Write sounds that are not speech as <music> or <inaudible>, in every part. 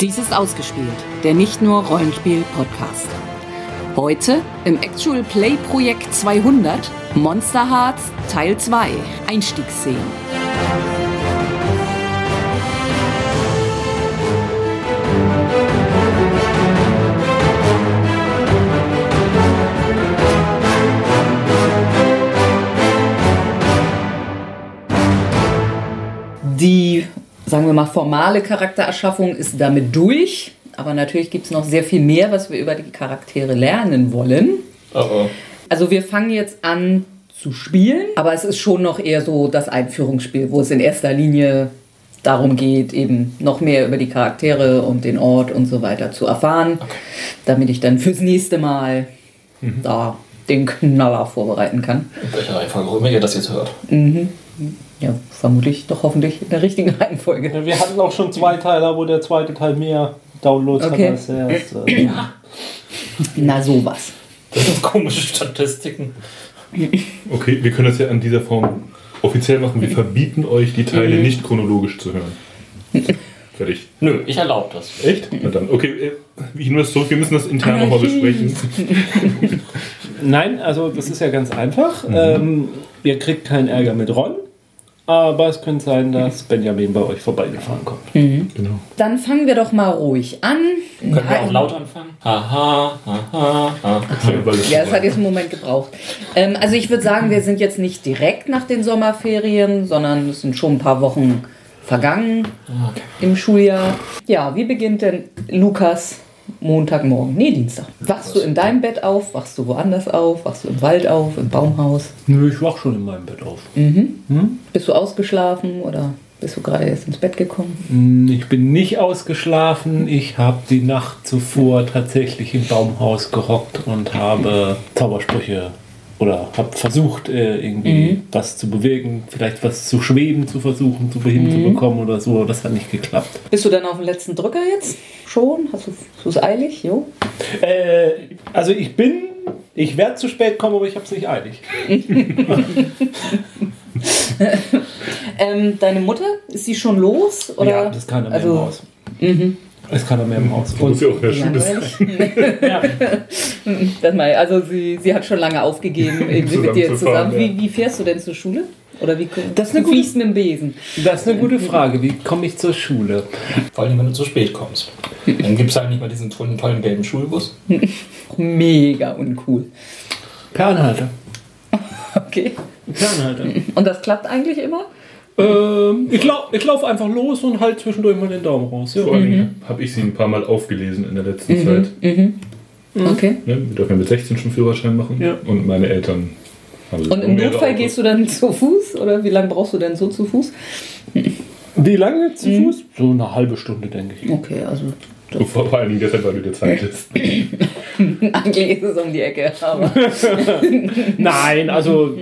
Dies ist ausgespielt, der nicht nur Rollenspiel-Podcast. Heute im Actual Play Projekt 200 Monster Hearts Teil 2 Einstiegsszenen. Sagen wir mal, formale Charaktererschaffung ist damit durch. Aber natürlich gibt es noch sehr viel mehr, was wir über die Charaktere lernen wollen. Oh oh. Also wir fangen jetzt an zu spielen, aber es ist schon noch eher so das Einführungsspiel, wo es in erster Linie darum geht, eben noch mehr über die Charaktere und den Ort und so weiter zu erfahren, damit ich dann fürs nächste Mal da den Knaller vorbereiten kann. In welcher Reihenfolge auch immer ihr das jetzt hört. Mhm. Ja, vermutlich doch hoffentlich in der richtigen Reihenfolge. Ja, Wir hatten auch schon zwei Teiler, wo der zweite Teil mehr Downloads Okay. hat als der erste. Ja. Na sowas. Das sind komische Statistiken. Okay, wir können das ja an dieser Form offiziell machen. Wir verbieten euch, die Teile Mhm. nicht chronologisch zu hören. Fertig. Nö, ich erlaube das. Echt? Na dann, okay, äh, ich nehme das zurück. Wir müssen das intern nochmal besprechen. Nein, also das ist ja ganz einfach. Mhm. Ähm, ihr kriegt keinen Ärger mit Ron, aber es könnte sein, dass Benjamin bei euch vorbeigefahren kommt. Genau. Dann fangen wir doch mal ruhig an. Können wir auch laut anfangen? Haha, haha, haha. Weil es Ja, es hat jetzt einen Moment gebraucht. Ähm, also ich würde sagen, wir sind jetzt nicht direkt nach den Sommerferien, sondern es sind schon ein paar Wochen vergangen Okay. im Schuljahr. Ja, wie beginnt denn Lukas Montagmorgen? Nee, Dienstag. Wachst du in deinem Bett auf? Wachst du woanders auf? Wachst du im Wald auf? Im Baumhaus? Nö, ich wach schon in meinem Bett auf. Bist du ausgeschlafen oder bist du gerade erst ins Bett gekommen? Hm, Ich bin nicht ausgeschlafen. Ich habe die Nacht zuvor tatsächlich im Baumhaus gehockt und habe Zaubersprüche oder habe versucht, äh, irgendwie was zu bewegen, vielleicht was zu schweben zu versuchen, zu hinzubekommen oder so. Das hat nicht geklappt. Bist du dann auf dem letzten Drücker jetzt? Schon? Hast du es eilig? Jo. Äh, also ich bin, ich werde zu spät kommen, aber ich habe es nicht eilig. <laughs> Ähm, deine Mutter, ist sie schon los? Oder? Ja, das keiner mehr also, im Haus. Es kann er mehr im Haus. muss ja auch der Schule sein. Das mal, also sie, sie hat schon lange aufgegeben, <laughs> irgendwie mit dir zusammen. Wie, wie fährst du denn zur Schule? Oder wie Das ist eine du gute- mit dem Besen? Das ist eine gute Frage. Wie komme ich zur Schule? Vor allem, wenn du zu spät kommst. Dann gibt es halt nicht mal diesen tollen, tollen gelben Schulbus. <laughs> Mega uncool. Per Anhalter. <laughs> Okay. Per Anhalter. Und das klappt eigentlich immer? Ähm, ich laufe ich lauf einfach los und halt zwischendurch mal den Daumen raus. Ja. Vor allem habe ich sie ein paar Mal aufgelesen in der letzten Zeit. Okay. Ne? Wir dürfen ja mit 16 schon Führerschein machen. Ja. Und meine Eltern haben Und im Notfall gehst du dann zu Fuß? Oder wie lange brauchst du denn so zu Fuß? Wie lange zu Fuß? So eine halbe Stunde, denke ich. Okay, also vor allen Dingen deshalb, weil du dir Zeit lässt. <laughs> eigentlich ist es um die Ecke. Aber <laughs> Nein, also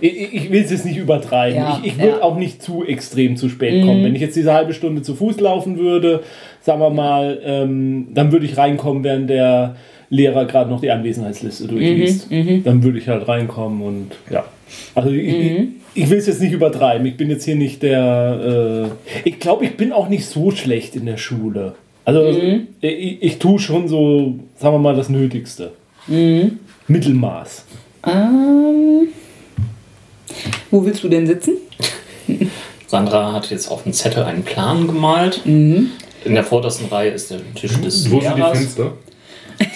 ich, ich will es jetzt nicht übertreiben. Ja, ich ich will ja. Mhm. auch nicht zu extrem zu spät kommen. Wenn ich jetzt diese halbe Stunde zu Fuß laufen würde, sagen wir mal, ähm, dann würde ich reinkommen, während der Lehrer gerade noch die Anwesenheitsliste durchliest. Mhm, Dann würde ich halt reinkommen und ja. Also ich, Mhm. ich will es jetzt nicht übertreiben. Ich bin jetzt hier nicht der. Äh, ich glaube, ich bin auch nicht so schlecht in der Schule. Also Mhm. ich, ich tue schon so, sagen wir mal, das Nötigste. Mhm. Mittelmaß. ähm, wo willst du denn sitzen? <laughs> Sandra hat jetzt auf dem Zettel einen Plan gemalt. In der vordersten Reihe ist der Tisch des Wo sind die. Fenster? <laughs>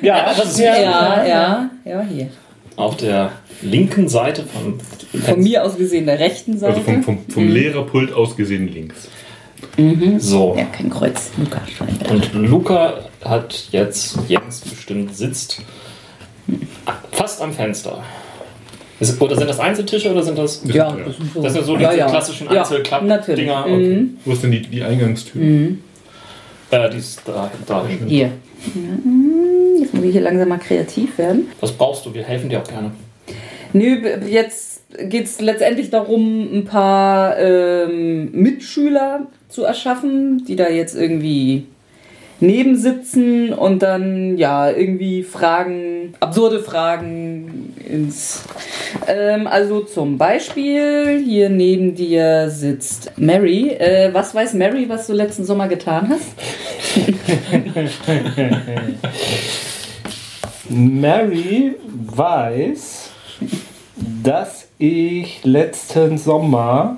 Ja, das ist Ja, ja, ja, hier. Auf der linken Seite vom Von mir aus gesehen der rechten Seite. Also vom, vom, vom Lehrerpult aus gesehen links. So. Ja, kein Kreuz. Schreibe. Und Luca hat jetzt, Jens bestimmt sitzt fast am Fenster. Ist, oder sind das Einzeltische oder sind das. Ja, Ja. das sind so. Das sind so ja, diese ja. klassischen Ja, Einzelklapp-Dinger. natürlich. Okay. Mhm. Wo ist denn die, die Eingangstür? Äh, die ist da, da hinten. Hier. Mhm, Jetzt muss ich hier langsam mal kreativ werden. Was brauchst du? Wir helfen dir auch gerne. Nö, jetzt geht es letztendlich darum, ein paar ähm, Mitschüler zu erschaffen, die da jetzt irgendwie nebensitzen und dann ja irgendwie Fragen, absurde Fragen ins. Ähm, also zum Beispiel, hier neben dir sitzt Mary. Äh, was weiß Mary, was du letzten Sommer getan hast? <laughs> Mary weiß, dass ich letzten Sommer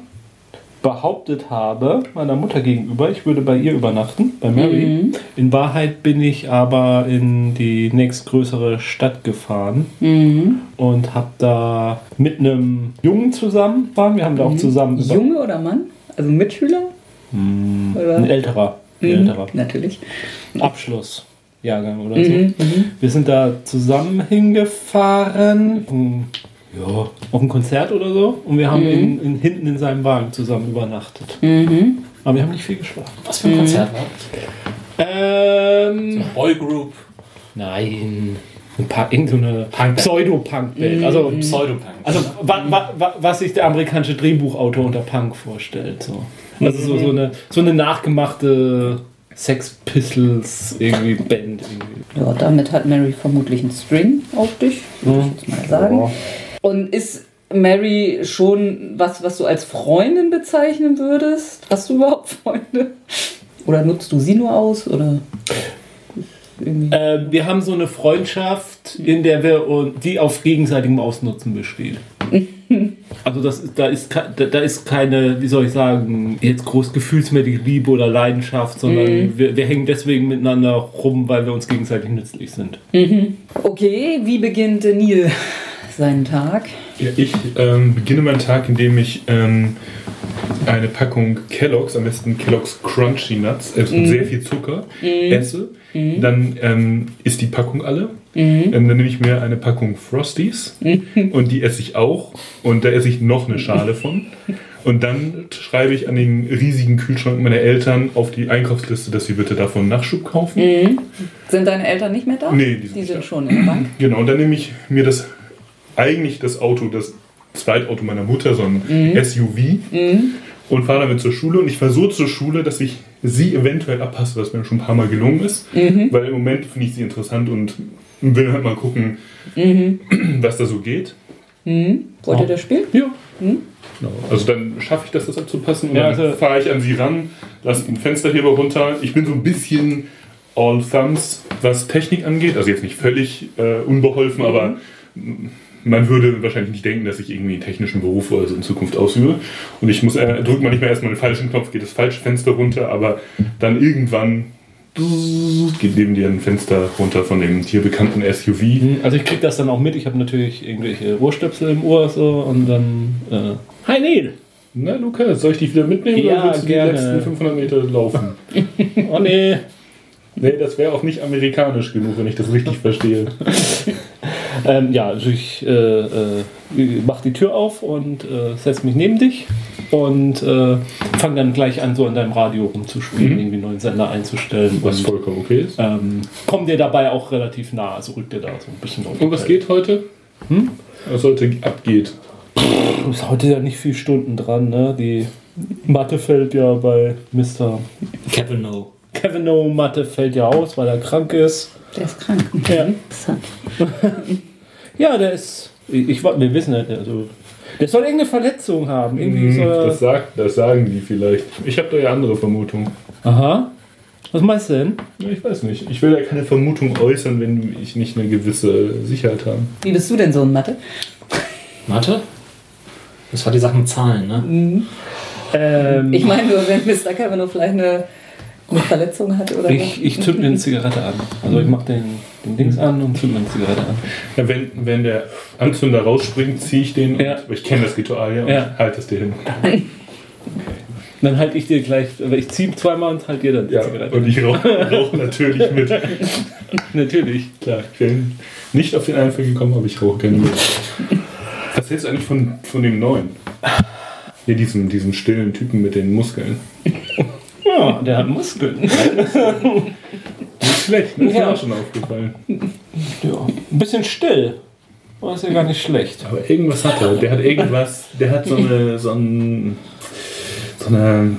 behauptet habe, meiner Mutter gegenüber, ich würde bei ihr übernachten, bei Mary. In Wahrheit bin ich aber in die nächstgrößere Stadt gefahren und habe da mit einem Jungen zusammen waren. Wir haben da auch zusammen über- Junge oder Mann? Also Mitschüler? Oder? ein älterer, ein Mhm, älterer Natürlich. Abschlussjahrgang oder so. Mhm. Wir sind da zusammen hingefahren. Ja, auf ein Konzert oder so. Und wir haben in, in, hinten in seinem Wagen zusammen übernachtet. Mhm. Aber wir haben nicht viel geschlafen. Was für ein Konzert war das? Ähm, Boygroup. nein. Ein paar, irgend so eine Punkband. Pseudo-Punk-Band. Also, Pseudopunk. also wa, wa, wa, was sich der amerikanische Drehbuchautor unter Punk vorstellt. So. Also so, so, eine, so eine nachgemachte Sex Pistols irgendwie Band. Irgendwie. Ja, damit hat Mary vermutlich einen String auf dich, würde ich jetzt mal sagen. Ja. Und ist Mary schon was, was du als Freundin bezeichnen würdest? Hast du überhaupt Freunde? Oder nutzt du sie nur aus? Oder irgendwie? Äh, wir haben so eine Freundschaft, in der wir die auf gegenseitigem Ausnutzen besteht. <laughs> Also das, da, ist, da, ist keine, wie soll ich sagen, jetzt groß gefühlsmäßige Liebe oder Leidenschaft, sondern wir, wir hängen deswegen miteinander rum, weil wir uns gegenseitig nützlich sind. Okay, wie beginnt Neil seinen Tag? Ja, ich ähm, beginne meinen Tag, indem ich ähm, eine Packung Kellogg's, am besten Kellogg's Crunchy Nuts, also mit sehr viel Zucker, esse. Dann ähm, ist die Packung alle. Ähm, dann nehme ich mir eine Packung Frosties und die esse ich auch. Und da esse ich noch eine Schale von. Und dann schreibe ich an den riesigen Kühlschrank meiner Eltern auf die Einkaufsliste, dass sie bitte davon Nachschub kaufen. Sind deine Eltern nicht mehr da? Nee, die sind die sind schon in der Bank. Genau, und dann nehme ich mir das eigentlich das Auto, das Zweitauto meiner Mutter, so ein SUV, und fahre damit zur Schule. Und ich so zur Schule, dass ich sie eventuell abpasse, was mir schon ein paar Mal gelungen ist. Weil im Moment finde ich sie interessant und will halt mal gucken, was da so geht. Wollt ihr das spielen? Ja. Genau. Also dann schaffe ich das, das abzupassen und Ja, dann also- fahre ich an sie ran, lasse den Fensterheber runter. Ich bin so ein bisschen all thumbs, was Technik angeht. Also jetzt nicht völlig äh, unbeholfen, aber mm, man würde wahrscheinlich nicht denken, dass ich irgendwie einen technischen Beruf oder so in Zukunft ausübe. Und ich muss, äh, drückt man nicht mehr erstmal den falschen Knopf, geht das falsche Fenster runter, aber dann irgendwann geht neben dir ein Fenster runter von dem hier bekannten SUV. Also ich krieg das dann auch mit. Ich habe natürlich irgendwelche Ohrstöpsel im Ohr so und dann. Äh, Hi Neil! Na Lukas, soll ich dich wieder mitnehmen Ja, oder willst du gerne. die letzten 500 Meter laufen? <laughs> Oh nee! Nee, das wäre auch nicht amerikanisch genug, wenn ich das richtig verstehe. <laughs> Ähm, ja, also ich äh, äh, mach die Tür auf und äh, setze mich neben dich und äh, fange dann gleich an, so an deinem Radio rumzuspielen, irgendwie einen neuen Sender einzustellen. Was und, vollkommen okay ist. ähm, komm dir dabei auch relativ nah, also rück dir da so ein bisschen auf. Und was geht heute? Hm? Was heute abgeht? Ist heute ja nicht viel Stunden dran, ne? Die Mathe fällt ja bei Mr. Kevin No. Kevin No Mathe fällt ja aus, weil er krank ist. Der ist krank. Ja. <laughs> Ja, der ist. Ich, ich wir wissen nicht, also. Der soll irgendeine Verletzung haben. Irgendwie Hm, soll das, sagt, das sagen die vielleicht. Ich habe da ja andere Vermutungen. Aha. Was meinst du denn? Ich weiß nicht. Ich will ja keine Vermutung äußern, wenn ich nicht eine gewisse Sicherheit habe. Wie bist du denn so in Mathe? Mathe? Das war die Sache mit Zahlen, ne? Ähm, Ich meine nur, wenn Mr. Kavanaugh vielleicht eine, eine Verletzung hat oder ich, ich zünd mir eine Zigarette an. Also ich mach den, den Dings an und zünd mir eine Zigarette an. Ja, wenn, wenn der Anzünder rausspringt, ziehe ich den. Ja. Und, ich kenne das Ritual ja und Ja. halte es dir hin. <laughs> Dann halte ich dir gleich, aber ich ziehe zweimal und halt dir dann die Ja, Zigarette. und ich rauche rauch natürlich mit. <laughs> Natürlich. Klar, ich bin nicht auf den Einfall gekommen, aber ich rauche gerne mit. Was hältst du eigentlich von, von dem neuen? Hier, diesem, diesem stillen Typen mit den Muskeln. Ja, der hat Muskeln. Nicht schlecht, ne? Ist mir Ja. auch schon aufgefallen. Ja, ein bisschen still. Aber ist ja gar nicht schlecht. Aber irgendwas hat er. Der hat irgendwas, der hat so eine, so, ein, so eine,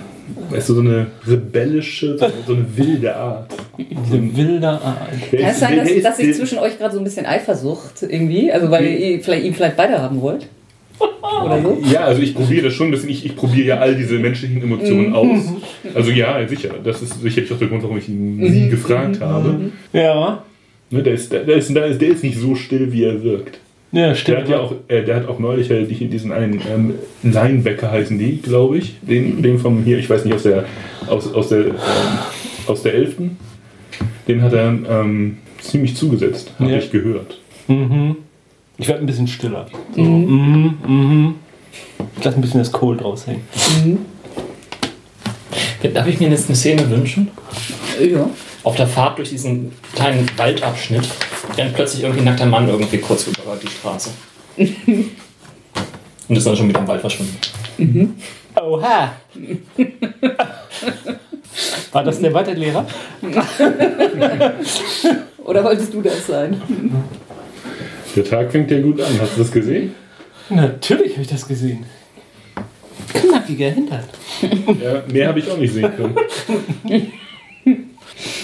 weißt du, so eine rebellische, so eine, so eine wilde Art. Diese wilde Art. Kann es sein, dass, dass sich zwischen euch gerade so ein bisschen Eifersucht irgendwie, also weil ihr vielleicht, ihn vielleicht beide haben wollt? Oder so? Ja, also ich probiere das schon ein bisschen. Ich, ich probiere ja all diese menschlichen Emotionen aus. <laughs> Also ja, sicher. Das ist sicherlich auch der Grund, warum ich ihn nie gefragt habe. Ja. Ne, der, ist, der, ist, der, ist, der ist nicht so still, wie er wirkt. Ja, Der stimmt. hat ja auch, äh, der hat auch neulich äh, die- diesen einen ähm, Linebacker heißen die, glaube ich. Den, den vom hier, ich weiß nicht, aus der aus, aus der ähm, aus der 11. Den hat er ähm, ziemlich zugesetzt, habe Ja. ich gehört. Mhm. Ich werde ein bisschen stiller. So. Mhm. Mhm. Ich lasse ein bisschen das Kohl draus hängen. Darf ich mir jetzt eine Szene wünschen? Ja. Auf der Fahrt durch diesen kleinen Waldabschnitt rennt plötzlich irgendwie ein nackter Mann irgendwie kurz über die Straße. <laughs> Und ist dann schon wieder im Wald verschwunden. Oha! <laughs> War das der Mathelehrer? <laughs> Oder wolltest du das sein? Der Tag fängt ja gut an. Hast du das gesehen? Natürlich habe ich das gesehen. Knackiger Hintern. Ja, mehr habe ich auch nicht sehen können.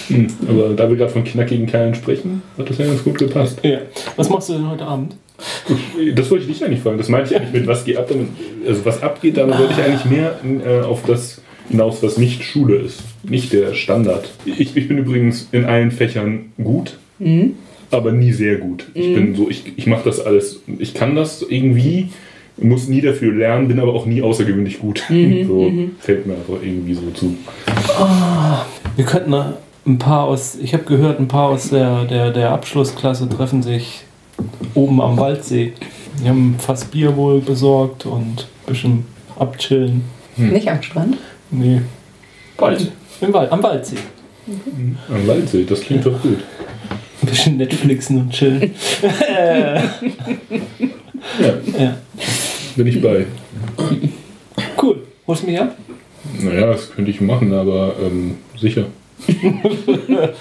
Hm, aber da wir gerade von knackigen Kerlen sprechen, hat das ja ganz gut gepasst. Ja. Was machst du denn heute Abend? Das wollte ich dich eigentlich fragen. Das meinte ich eigentlich mit was geht ab damit. Also was abgeht, damit wollte ich eigentlich mehr äh, auf das hinaus, was nicht Schule ist. Nicht der Standard. Ich, ich bin übrigens in allen Fächern gut, aber nie sehr gut. Ich bin so, ich, ich mache das alles, ich kann das irgendwie, muss nie dafür lernen, bin aber auch nie außergewöhnlich gut. <laughs> so fällt mir einfach irgendwie so zu. Wir könnten ein paar aus, ich habe gehört, ein paar aus der, der, der Abschlussklasse treffen sich oben am Waldsee. Die haben fast Bier wohl besorgt und ein bisschen abchillen. Nicht am Strand? Nee, Wald. im Wald, am Waldsee. Am Waldsee, das klingt doch gut. Ein bisschen Netflixen und chillen. <laughs> Ja, ja. bin ich bei. Cool. Holst du mich ab? Naja, das könnte ich machen, aber ähm, sicher. <laughs>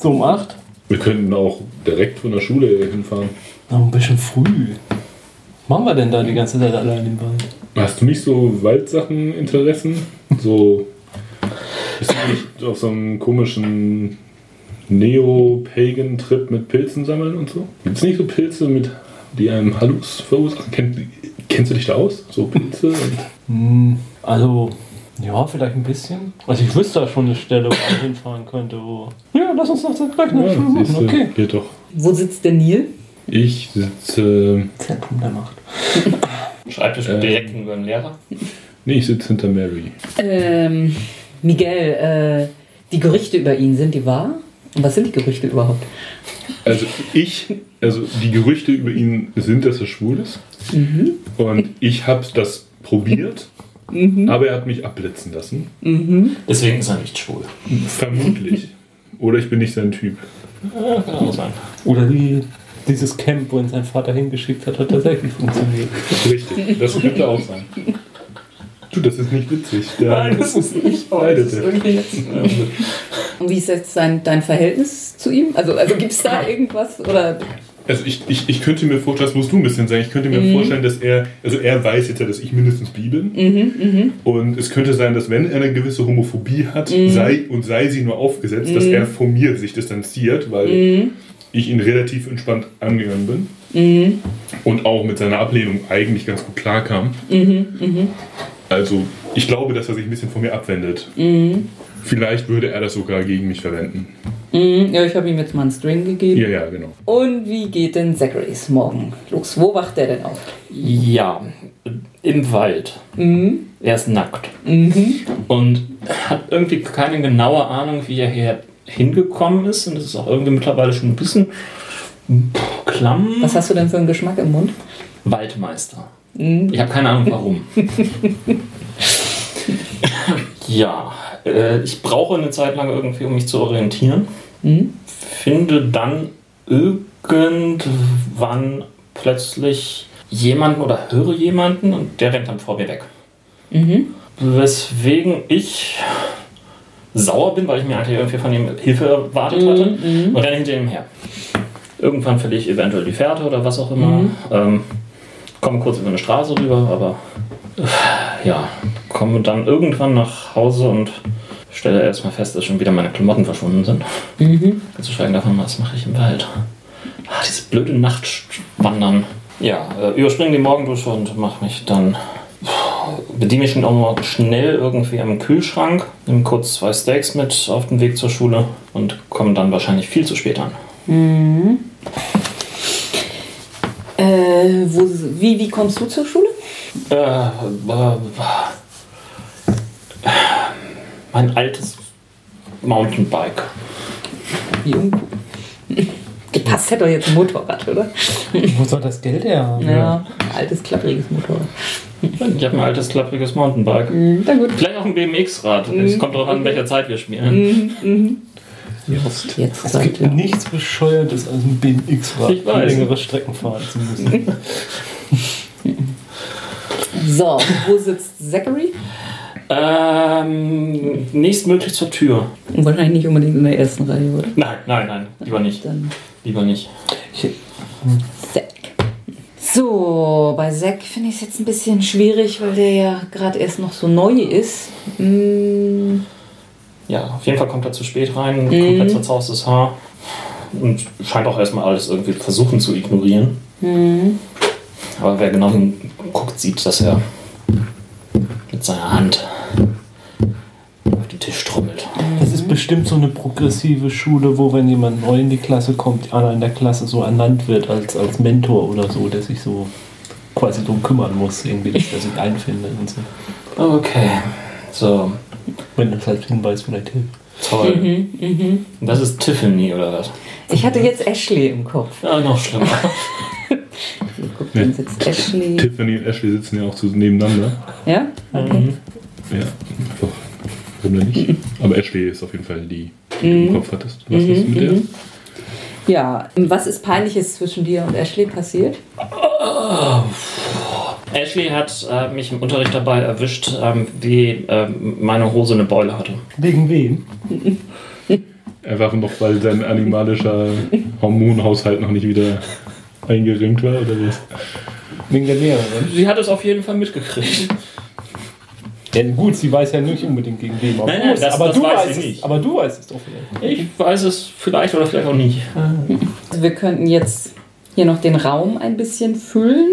So um 8? Wir könnten auch direkt von der Schule hinfahren. Noch ein bisschen früh. Was machen wir denn da die ganze Zeit allein im Wald? Hast du nicht so Waldsachen-Interessen? So. Bist du nicht auf so einem komischen Neo-Pagan-Trip mit Pilzen sammeln und so? Gibt es nicht so Pilze, mit, die einem Hallus verursachen? Kenn, kennst du dich da aus? So Pilze? Und Hm, also, ja, vielleicht ein bisschen. Also ich wüsste da schon eine Stelle, wo ich hinfahren könnte, wo... Ja, lass uns doch gleich eine ja, siehst machen, du, okay. geht doch. Wo sitzt der Nil? Ich sitze. Zentrum der Macht. <laughs> Schreibtisch Ähm. direkt über den Lehrer. Nee, ich sitze hinter Mary. Ähm, Miguel, äh, die Gerüchte über ihn, sind die wahr? Und was sind die Gerüchte überhaupt? Also ich, also die Gerüchte über ihn sind, dass er schwul ist. Und ich habe das probiert, aber er hat mich abblitzen lassen. Deswegen ist er nicht schwul. Vermutlich. Oder ich bin nicht sein Typ. Ja, kann auch sein. Oder die, dieses Camp, wo ihn sein Vater hingeschickt hat, hat tatsächlich funktioniert. Richtig, das könnte auch sein. Du, das ist nicht witzig. Der das ist nicht <laughs> leidet er. irgendwie jetzt. Und wie ist jetzt dein, dein Verhältnis zu ihm? Also, also gibt es da irgendwas? Oder Also ich, ich, ich könnte mir vorstellen, das musst du ein bisschen sagen, ich könnte mir vorstellen, dass er, also er weiß jetzt ja, dass ich mindestens bi bin. Und es könnte sein, dass wenn er eine gewisse Homophobie hat, sei und sei sie nur aufgesetzt, dass er von mir sich distanziert, weil ich ihn relativ entspannt angegangen bin. Und auch mit seiner Ablehnung eigentlich ganz gut klarkam. Also ich glaube, dass er sich ein bisschen von mir abwendet. Vielleicht würde er das sogar gegen mich verwenden. Mhm, ja, ich habe ihm jetzt mal einen String gegeben. Ja, ja, genau. Und wie geht denn Zachary's morgen los? Wo wacht der denn auf? Ja, im Wald. Er ist nackt. Und hat irgendwie keine genaue Ahnung, wie er hier hingekommen ist. Und es ist auch irgendwie mittlerweile schon ein bisschen klamm. Was hast du denn für einen Geschmack im Mund? Waldmeister. Ich habe keine Ahnung warum. <laughs> ja, äh, ich brauche eine Zeit lang irgendwie, um mich zu orientieren. Finde dann irgendwann plötzlich jemanden oder höre jemanden und der rennt dann vor mir weg. Weswegen ich sauer bin, weil ich mir eigentlich irgendwie von ihm Hilfe erwartet hatte und renne hinter ihm her. Irgendwann verliere ich eventuell die Fährte oder was auch immer. Ähm, komme kurz über eine Straße rüber, aber äh, ja, komme dann irgendwann nach Hause und stelle erstmal fest, dass schon wieder meine Klamotten verschwunden sind. Ganz zu schweigen davon, was mache ich im Wald? Ah, diese blöde Nachtwandern. Ja, äh, überspringe die Morgendusche und mache mich dann. Bediene mich auch mal schnell irgendwie am Kühlschrank, nehme kurz zwei Steaks mit auf den Weg zur Schule und komme dann wahrscheinlich viel zu spät an. Äh, wo, wie, wie kommst du zur Schule? Äh, äh, mein altes Mountainbike. Wie uncool. Gepasst hätte doch jetzt ein Motorrad, oder? Wo soll das Geld her haben? Ja, altes, klappriges Motorrad. Ich habe ein altes, klappriges Mountainbike. Mhm, na gut. Vielleicht auch ein BMX-Rad. Es kommt darauf an, in welcher Zeit wir spielen. Just. Jetzt Es seid gibt ihr. nichts Bescheuertes als ein BMX-Rad, Ich weiß. längere Strecken fahren zu müssen. <laughs> So, wo sitzt Zachary? Ähm, nächstmöglich zur Tür. Wahrscheinlich nicht unbedingt in der ersten Reihe, oder? Nein, nein, nein. Lieber nicht. Dann Lieber nicht. Ich, Zack. So, bei Zack finde ich es jetzt ein bisschen schwierig, weil der ja gerade erst noch so neu ist. Mm, Ja, auf jeden Fall kommt er zu spät rein, komplett zerzausstes Haar und scheint auch erstmal alles irgendwie versuchen zu ignorieren. Aber wer genau hinguckt, sieht, dass er mit seiner Hand auf den Tisch trommelt. das ist bestimmt so eine progressive Schule, wo wenn jemand neu in die Klasse kommt, einer in der Klasse so ernannt wird als, als Mentor oder so, der sich so quasi drum kümmern muss, irgendwie, dass er sich einfindet und so. Okay, so, Wenn das halt Hinweis vielleicht hilft. toll. Und Das ist Tiffany oder was? ich hatte jetzt Ashley im Kopf. Ja, noch schlimmer. <laughs> Guck, dann sitzt Ashley. Tiffany und Ashley sitzen ja auch zu, nebeneinander. Ja? Okay. Ja, einfach. Warum denn nicht? Aber Ashley ist auf jeden Fall die, die du im Kopf hattest. Was ist mit der? Ja, was ist Peinliches zwischen dir und Ashley passiert? Ashley hat äh, mich im Unterricht dabei erwischt, ähm, wie ähm, meine Hose eine Beule hatte. Wegen wem? Einfach noch, weil sein animalischer Hormonhaushalt noch nicht wieder eingeringt war oder was? Wegen der Lehrerin. Sie hat es auf jeden Fall mitgekriegt. Ja, gut, sie weiß ja nicht unbedingt gegen wen. Nein, nein, das- aber das du weiß weißt sie es, nicht. Aber du weißt es doch vielleicht. Ich weiß es vielleicht oder vielleicht auch nicht. Also wir könnten jetzt hier noch den Raum ein bisschen füllen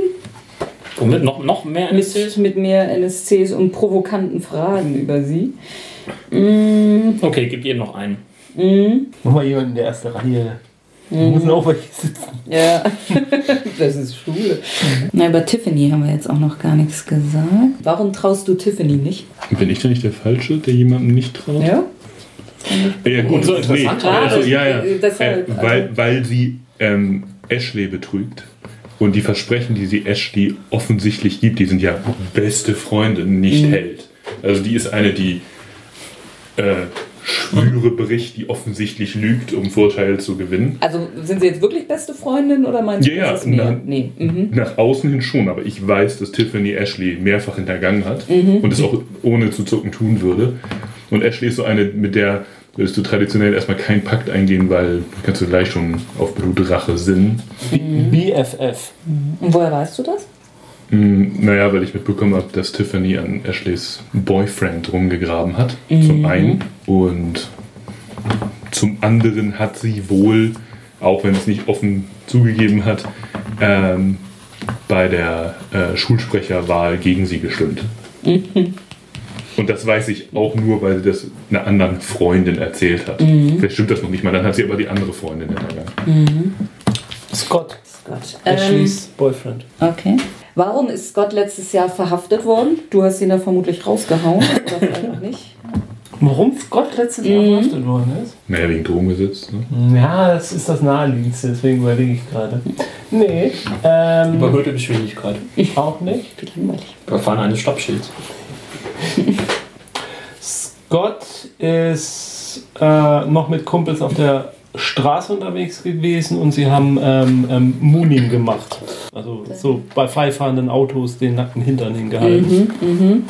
Womit noch, noch mehr mit, NSCs? mit mehr NSCs und provokanten Fragen über sie. Mm, Okay, gib jedem noch einen. mm, Mach mal jemanden in der ersten Reihe. Da müssen auch welche sitzen. ja, <laughs> das ist Schule. Na, über Tiffany haben wir jetzt auch noch gar nichts gesagt. Warum traust du Tiffany nicht? Bin ich da nicht der Falsche, der jemandem nicht traut? Ja? Ja, gut, So interessant. Nee, also, ja, ja. Deshalb, äh, weil, weil sie ähm, Ashley betrügt. Und die Versprechen, die sie Ashley offensichtlich gibt, die sind ja beste Freundin, nicht hält. Also die ist eine, die äh, Schwüre bricht, die offensichtlich lügt, um Vorteile zu gewinnen. Also sind sie jetzt wirklich beste Freundin oder meinst du, Ja, ja, nein. Nee. Mhm. Nach außen hin schon, aber ich weiß, dass Tiffany Ashley mehrfach hintergangen hat und es auch ohne zu zucken tun würde. Und Ashley ist so eine, mit der würdest du traditionell erstmal keinen Pakt eingehen, weil kannst du gleich schon auf Blutrache sinnen. BFF. Und woher weißt du das? Hm, Naja, weil ich mitbekommen habe, dass Tiffany an Ashleys Boyfriend rumgegraben hat. Zum einen. Und zum anderen hat sie wohl, auch wenn es nicht offen zugegeben hat, ähm, bei der äh, Schulsprecherwahl gegen sie gestimmt. Und das weiß ich auch nur, weil sie das einer anderen Freundin erzählt hat. Vielleicht stimmt das noch nicht mal, dann hat sie aber die andere Freundin hintergangen. Scott. Scott. Ähm, Ashleys Boyfriend. okay. Warum ist Scott letztes Jahr verhaftet worden? Du hast ihn da vermutlich rausgehauen. oder vielleicht auch nicht. Warum Scott letztes Jahr verhaftet worden ist? Naja, wegen Drogengesetz. Ne? Ja, das ist das Naheliegendste, deswegen überlege ich gerade. Nee, ähm, Überhöhte Geschwindigkeit. auch nicht. Wie langweilig. Überfahren eines Stoppschilds. Scott ist äh, noch mit Kumpels auf der Straße unterwegs gewesen und sie haben ähm, ähm, Mooning gemacht. Also so bei freifahrenden Autos den nackten Hintern hingehalten.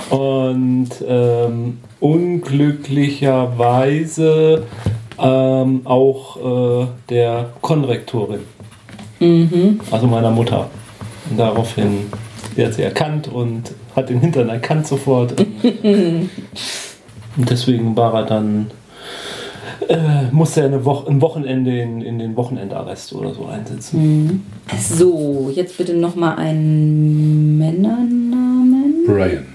Und ähm, unglücklicherweise ähm, auch äh, der Konrektorin. Also meiner Mutter. Und daraufhin, die hat sie erkannt und hat den Hintern erkannt sofort. <laughs> Und deswegen war er dann äh, musste er eine Woche, ein Wochenende in, in den Wochenendarrest oder so einsetzen. So, jetzt bitte nochmal einen Männernamen. Brian.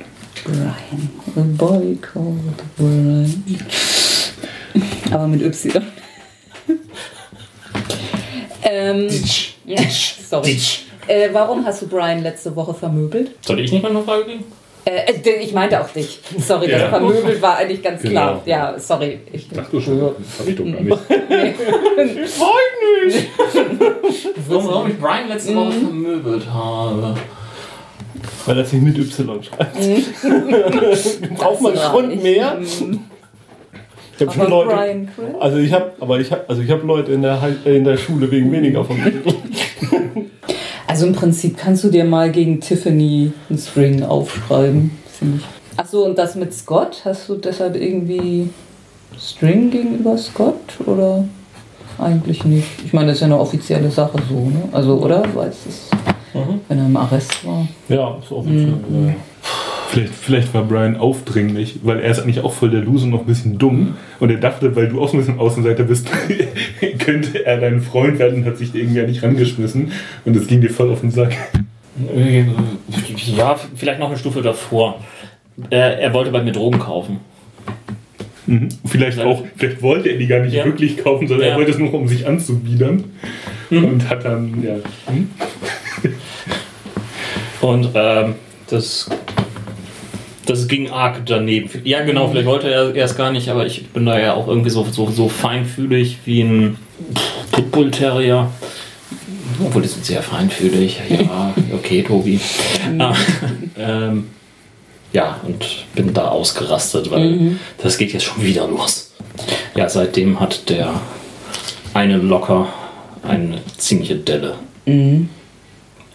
Brian. A boy called Brian. <laughs> Aber mit Y. ähm, <laughs> sorry. Äh, warum hast du Brian letzte Woche vermöbelt? Soll ich nicht mal eine Frage kriegen? Äh, äh, ich meinte auch dich. Sorry, Ja. das vermöbelt war eigentlich ganz Genau. klar. Ja, sorry. Ich, Ach du schon, das hab ich doch gar <laughs> nicht. Warum, warum ich Brian letzte Woche vermöbelt habe? Weil er sich mit Y schreibt. <laughs> Braucht man einen Grund mehr? Ich habe schon Aber Leute. Brian? Also ich habe, aber ich habe, also ich habe Leute in der, in der Schule wegen weniger vermittelt. <laughs> Also im Prinzip kannst du dir mal gegen Tiffany einen String aufschreiben, finde ich. Achso, und das mit Scott, hast du deshalb irgendwie String gegenüber Scott oder eigentlich nicht? Ich meine, das ist ja eine offizielle Sache so, ne? Also, oder? Weil es ist, wenn er im Arrest war. Ja, ist offiziell. ja. Vielleicht, vielleicht war Brian aufdringlich, weil er ist eigentlich auch voll der Loser und noch ein bisschen dumm. Und er dachte, weil du auch so ein bisschen Außenseiter bist, <laughs> könnte er dein Freund werden und hat sich irgendwie nicht rangeschmissen. Und das ging dir voll auf den Sack. Ja, vielleicht noch eine Stufe davor. Er, wollte bei mir Drogen kaufen. Mhm. Vielleicht auch, vielleicht wollte er die gar nicht Ja. wirklich kaufen, sondern Ja. er wollte es nur, um sich anzubiedern. Und hat dann, ja. Und ähm, das, das ging arg daneben. Ja, genau, vielleicht wollte er er es gar nicht, aber ich bin da ja auch irgendwie so, so, so feinfühlig wie ein Pitbull Terrier. Obwohl, die sind sehr feinfühlig. Ja, <laughs> okay, Tobi. Ah, ähm, ja, und bin da ausgerastet, weil das geht jetzt schon wieder los. Ja, seitdem hat der eine locker eine ziemliche Delle.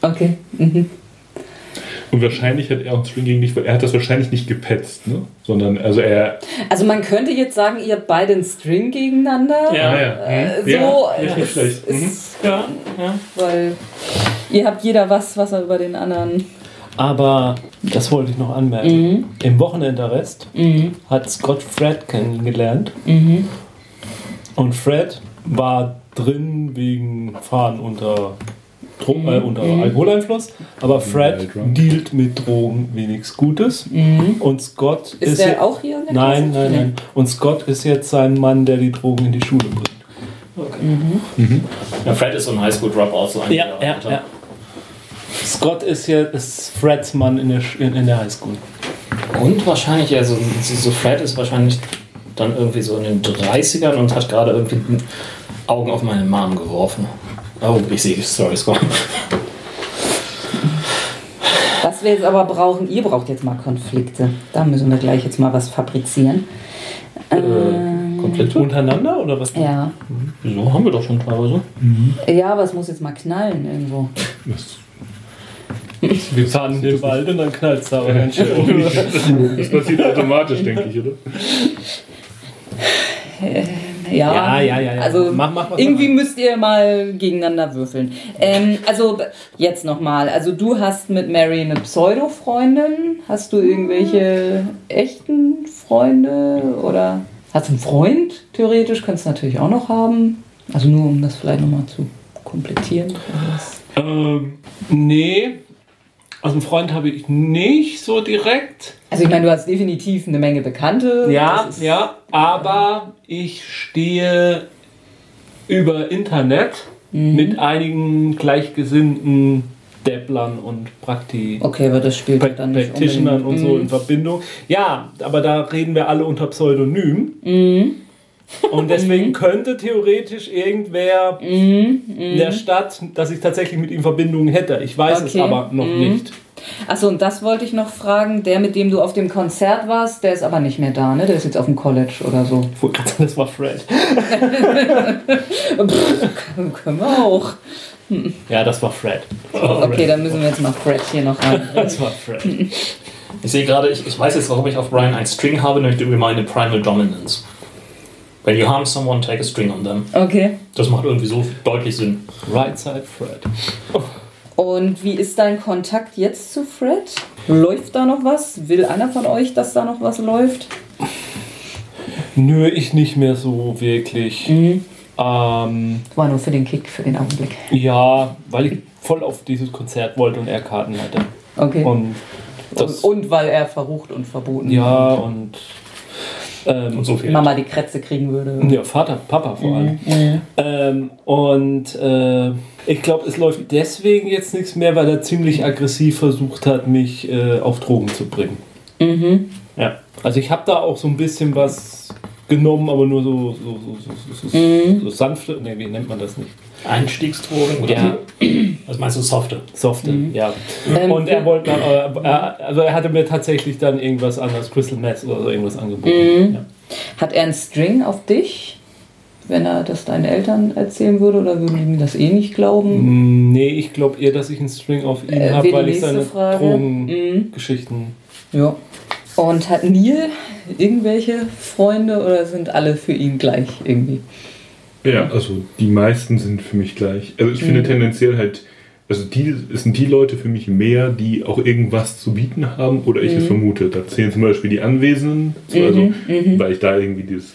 Okay. Mhm. Und wahrscheinlich hat er auch einen String gegen dich, weil er hat das wahrscheinlich nicht gepetzt, ne? Sondern, also er. Also man könnte jetzt sagen, ihr habt beide einen String gegeneinander. Ja. Ah, ja. Äh, Hm? so, ja, äh, nicht, nicht ist- schlecht. Mhm. ist, Ja, ja. Weil ihr habt jeder was, was er über den anderen. Aber das wollte ich noch anmerken. Im Wochenendarrest Mhm. hat Scott Fred kennengelernt. Und Fred war drin wegen Fahren unter, Dro äh, unter Alkoholeinfluss. Aber Fred dealt mit Drogen wenigstens Gutes. Und Scott Ist, ist, der auch hier in der Nein, Klasse? nein, nein. Und Scott ist jetzt sein Mann, der die Drogen in die Schule bringt. Ja, Fred ist so ein Highschool-Dropout, so ein Jahr älter. Scott ist ja ist Freds Mann in der, in, in der Highschool. Und wahrscheinlich, also so so Fred ist wahrscheinlich dann irgendwie so in den 30ern und hat gerade irgendwie Augen auf meine Mom geworfen. Oh, ich sehe Stories kommen. Was wir jetzt aber brauchen, ihr braucht jetzt mal Konflikte. Da müssen wir gleich jetzt mal was fabrizieren. Äh, Konflikte? Untereinander oder was? Ja. Wieso haben wir doch schon teilweise? Ja, aber es muss jetzt mal knallen irgendwo. Das, Wir fahren in den Wald und dann knallt es da aber ganz schön. <laughs> das passiert automatisch, denke ich, oder? Ja, Ja, ja, ja, ja. Also Mach- mach was irgendwie müsst ihr mal gegeneinander würfeln. Ähm, also jetzt nochmal. Also du hast mit Mary eine Pseudo-Freundin. Hast du irgendwelche echten Freunde oder hast du einen Freund? Theoretisch könntest du natürlich auch noch haben. Also nur um das vielleicht nochmal zu komplettieren. Ähm, nee. Also einen Freund habe ich nicht so direkt. Also ich meine, du hast definitiv eine Menge Bekannte. Ja, ja. Aber ich stehe über Internet mit einigen gleichgesinnten Depplern und Prakti. Okay, aber das spielt dann nicht Practitionern und so in Verbindung. Ja, aber da reden wir alle unter Pseudonym. Und deswegen <laughs> könnte theoretisch irgendwer in der Stadt, dass ich tatsächlich mit ihm Verbindungen hätte. Ich weiß es Okay. aber noch nicht. Achso, und das wollte ich noch fragen. Der, mit dem du auf dem Konzert warst, der ist aber nicht mehr da, ne? Der ist jetzt auf dem College oder so. Das war Fred. <laughs> Können wir auch. Ja, das war Fred. Okay, dann müssen wir jetzt mal Fred hier noch rein. <laughs> Das war Fred. Ich sehe gerade, ich, ich weiß jetzt, warum ich auf Brian ein String habe, nämlich über meine Primal Dominance. When you harm someone, take a string on them. Okay. Das macht irgendwie so deutlich Sinn. Right side Fred. Und wie ist dein Kontakt jetzt zu Fred? Läuft da noch was? Will einer von euch, dass da noch was läuft? Nö, ich nicht mehr so wirklich. Mhm. Ähm, War nur für den Kick, für den Augenblick. ja, weil ich voll auf dieses Konzert wollte und er Karten hatte. Okay. Und das, und, und weil er verrucht und verboten ja, und, ähm, Und so viel. Mama die Krätze kriegen würde. Ja, Vater, Papa vor allem. Ähm, und äh, ich glaube, es läuft deswegen jetzt nichts mehr, weil er ziemlich aggressiv versucht hat, mich äh, auf Drogen zu bringen. Mhm. Ja. Also ich habe da auch so ein bisschen was genommen, aber nur so, so, so, so, so, so, Mhm. so sanfte, ne, wie nennt man das nicht? Einstiegsdrogen oder Ja. was meinst du, softe? Softe, ja. Ähm, Und er wollte dann, äh, er, also er hatte mir tatsächlich dann irgendwas anderes, Crystal Meth oder so irgendwas angeboten. Mhm. Ja. Hat er einen String auf dich, wenn er das deinen Eltern erzählen würde, oder würden die mir das eh nicht glauben? Mm, Nee, ich glaube eher, dass ich einen String auf ihn Äh, habe, weil ich seine Frage. Mhm. Drogengeschichten. Ja. Und hat Neil irgendwelche Freunde oder sind alle für ihn gleich irgendwie? Ja, also die meisten sind für mich gleich. Also ich Mhm. finde tendenziell halt, also die, es sind die Leute für mich mehr, die auch irgendwas zu bieten haben oder ich Mhm. es vermute. Da zählen zum Beispiel die Anwesenden, so, also, Mhm, weil ich da irgendwie dieses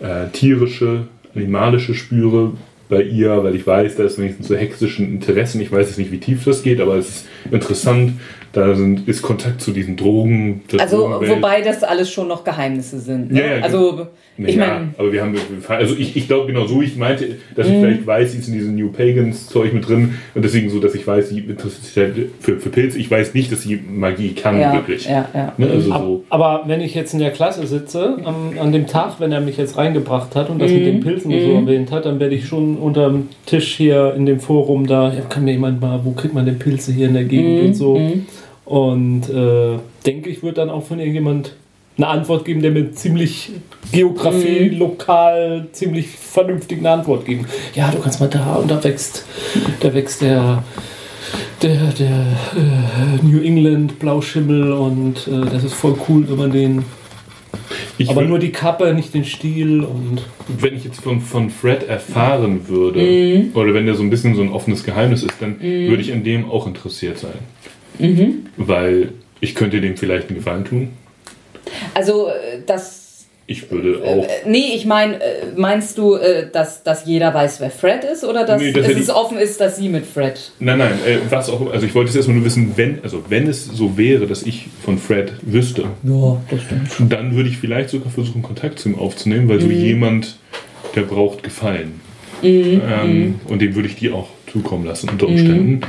äh, tierische, animalische spüre bei ihr, weil ich weiß, da ist wenigstens so hexischen Interessen. Ich weiß jetzt nicht, wie tief das geht, aber es ist interessant. Da sind, ist Kontakt zu diesen Drogen. der Also, Drogenwelt. wobei das alles schon noch Geheimnisse sind. Ne? Ja, ja, also, ich ja, meine, aber wir haben, also ich, ich glaube genau so, ich meinte, dass Mhm. ich vielleicht weiß, sie ist in diesem New Pagans Zeug mit drin und deswegen so, dass ich weiß, sie interessiert sich halt für, für Pilze. Ich weiß nicht, dass sie Magie kann, ja, wirklich. ja, ja. Ne, also Ab- so. Aber wenn ich jetzt in der Klasse sitze, am, an dem Tag, wenn er mich jetzt reingebracht hat und das mit Mhm. den Pilzen so erwähnt hat, dann werde ich schon unterm Tisch hier in dem Forum da, ja, kann mir jemand mal, wo kriegt man denn Pilze hier in der Gegend Mhm. und so. Und äh, denke ich, wird dann auch von irgendjemand eine Antwort geben, der mir ziemlich Geografie, Mhm. lokal, ziemlich vernünftig eine Antwort geben. Ja, du kannst mal da und da wächst, da wächst der der, der äh, New England Blauschimmel und äh, das ist voll cool, wenn man den. Ich aber nur die Kappe, nicht den Stiel und. wenn ich jetzt von, von Fred erfahren würde, Mhm. oder wenn der so ein bisschen so ein offenes Geheimnis ist, dann würde ich an dem auch interessiert sein. Mhm. Weil ich könnte dem vielleicht einen Gefallen tun. Also, äh, das. Ich würde auch. Äh, nee, ich meine, äh, meinst du, äh, dass, dass jeder weiß, wer Fred ist? Oder dass, Nee, dass es die- es offen ist, dass sie mit Fred. Nein, nein, äh, was auch Also ich wollte jetzt erstmal nur wissen, wenn, also wenn es so wäre, dass ich von Fred wüsste, Ja, das stimmt. dann würde ich vielleicht sogar versuchen, Kontakt zu ihm aufzunehmen, weil so jemand, der braucht Gefallen. Ähm, und dem würde ich die auch zukommen lassen unter Umständen,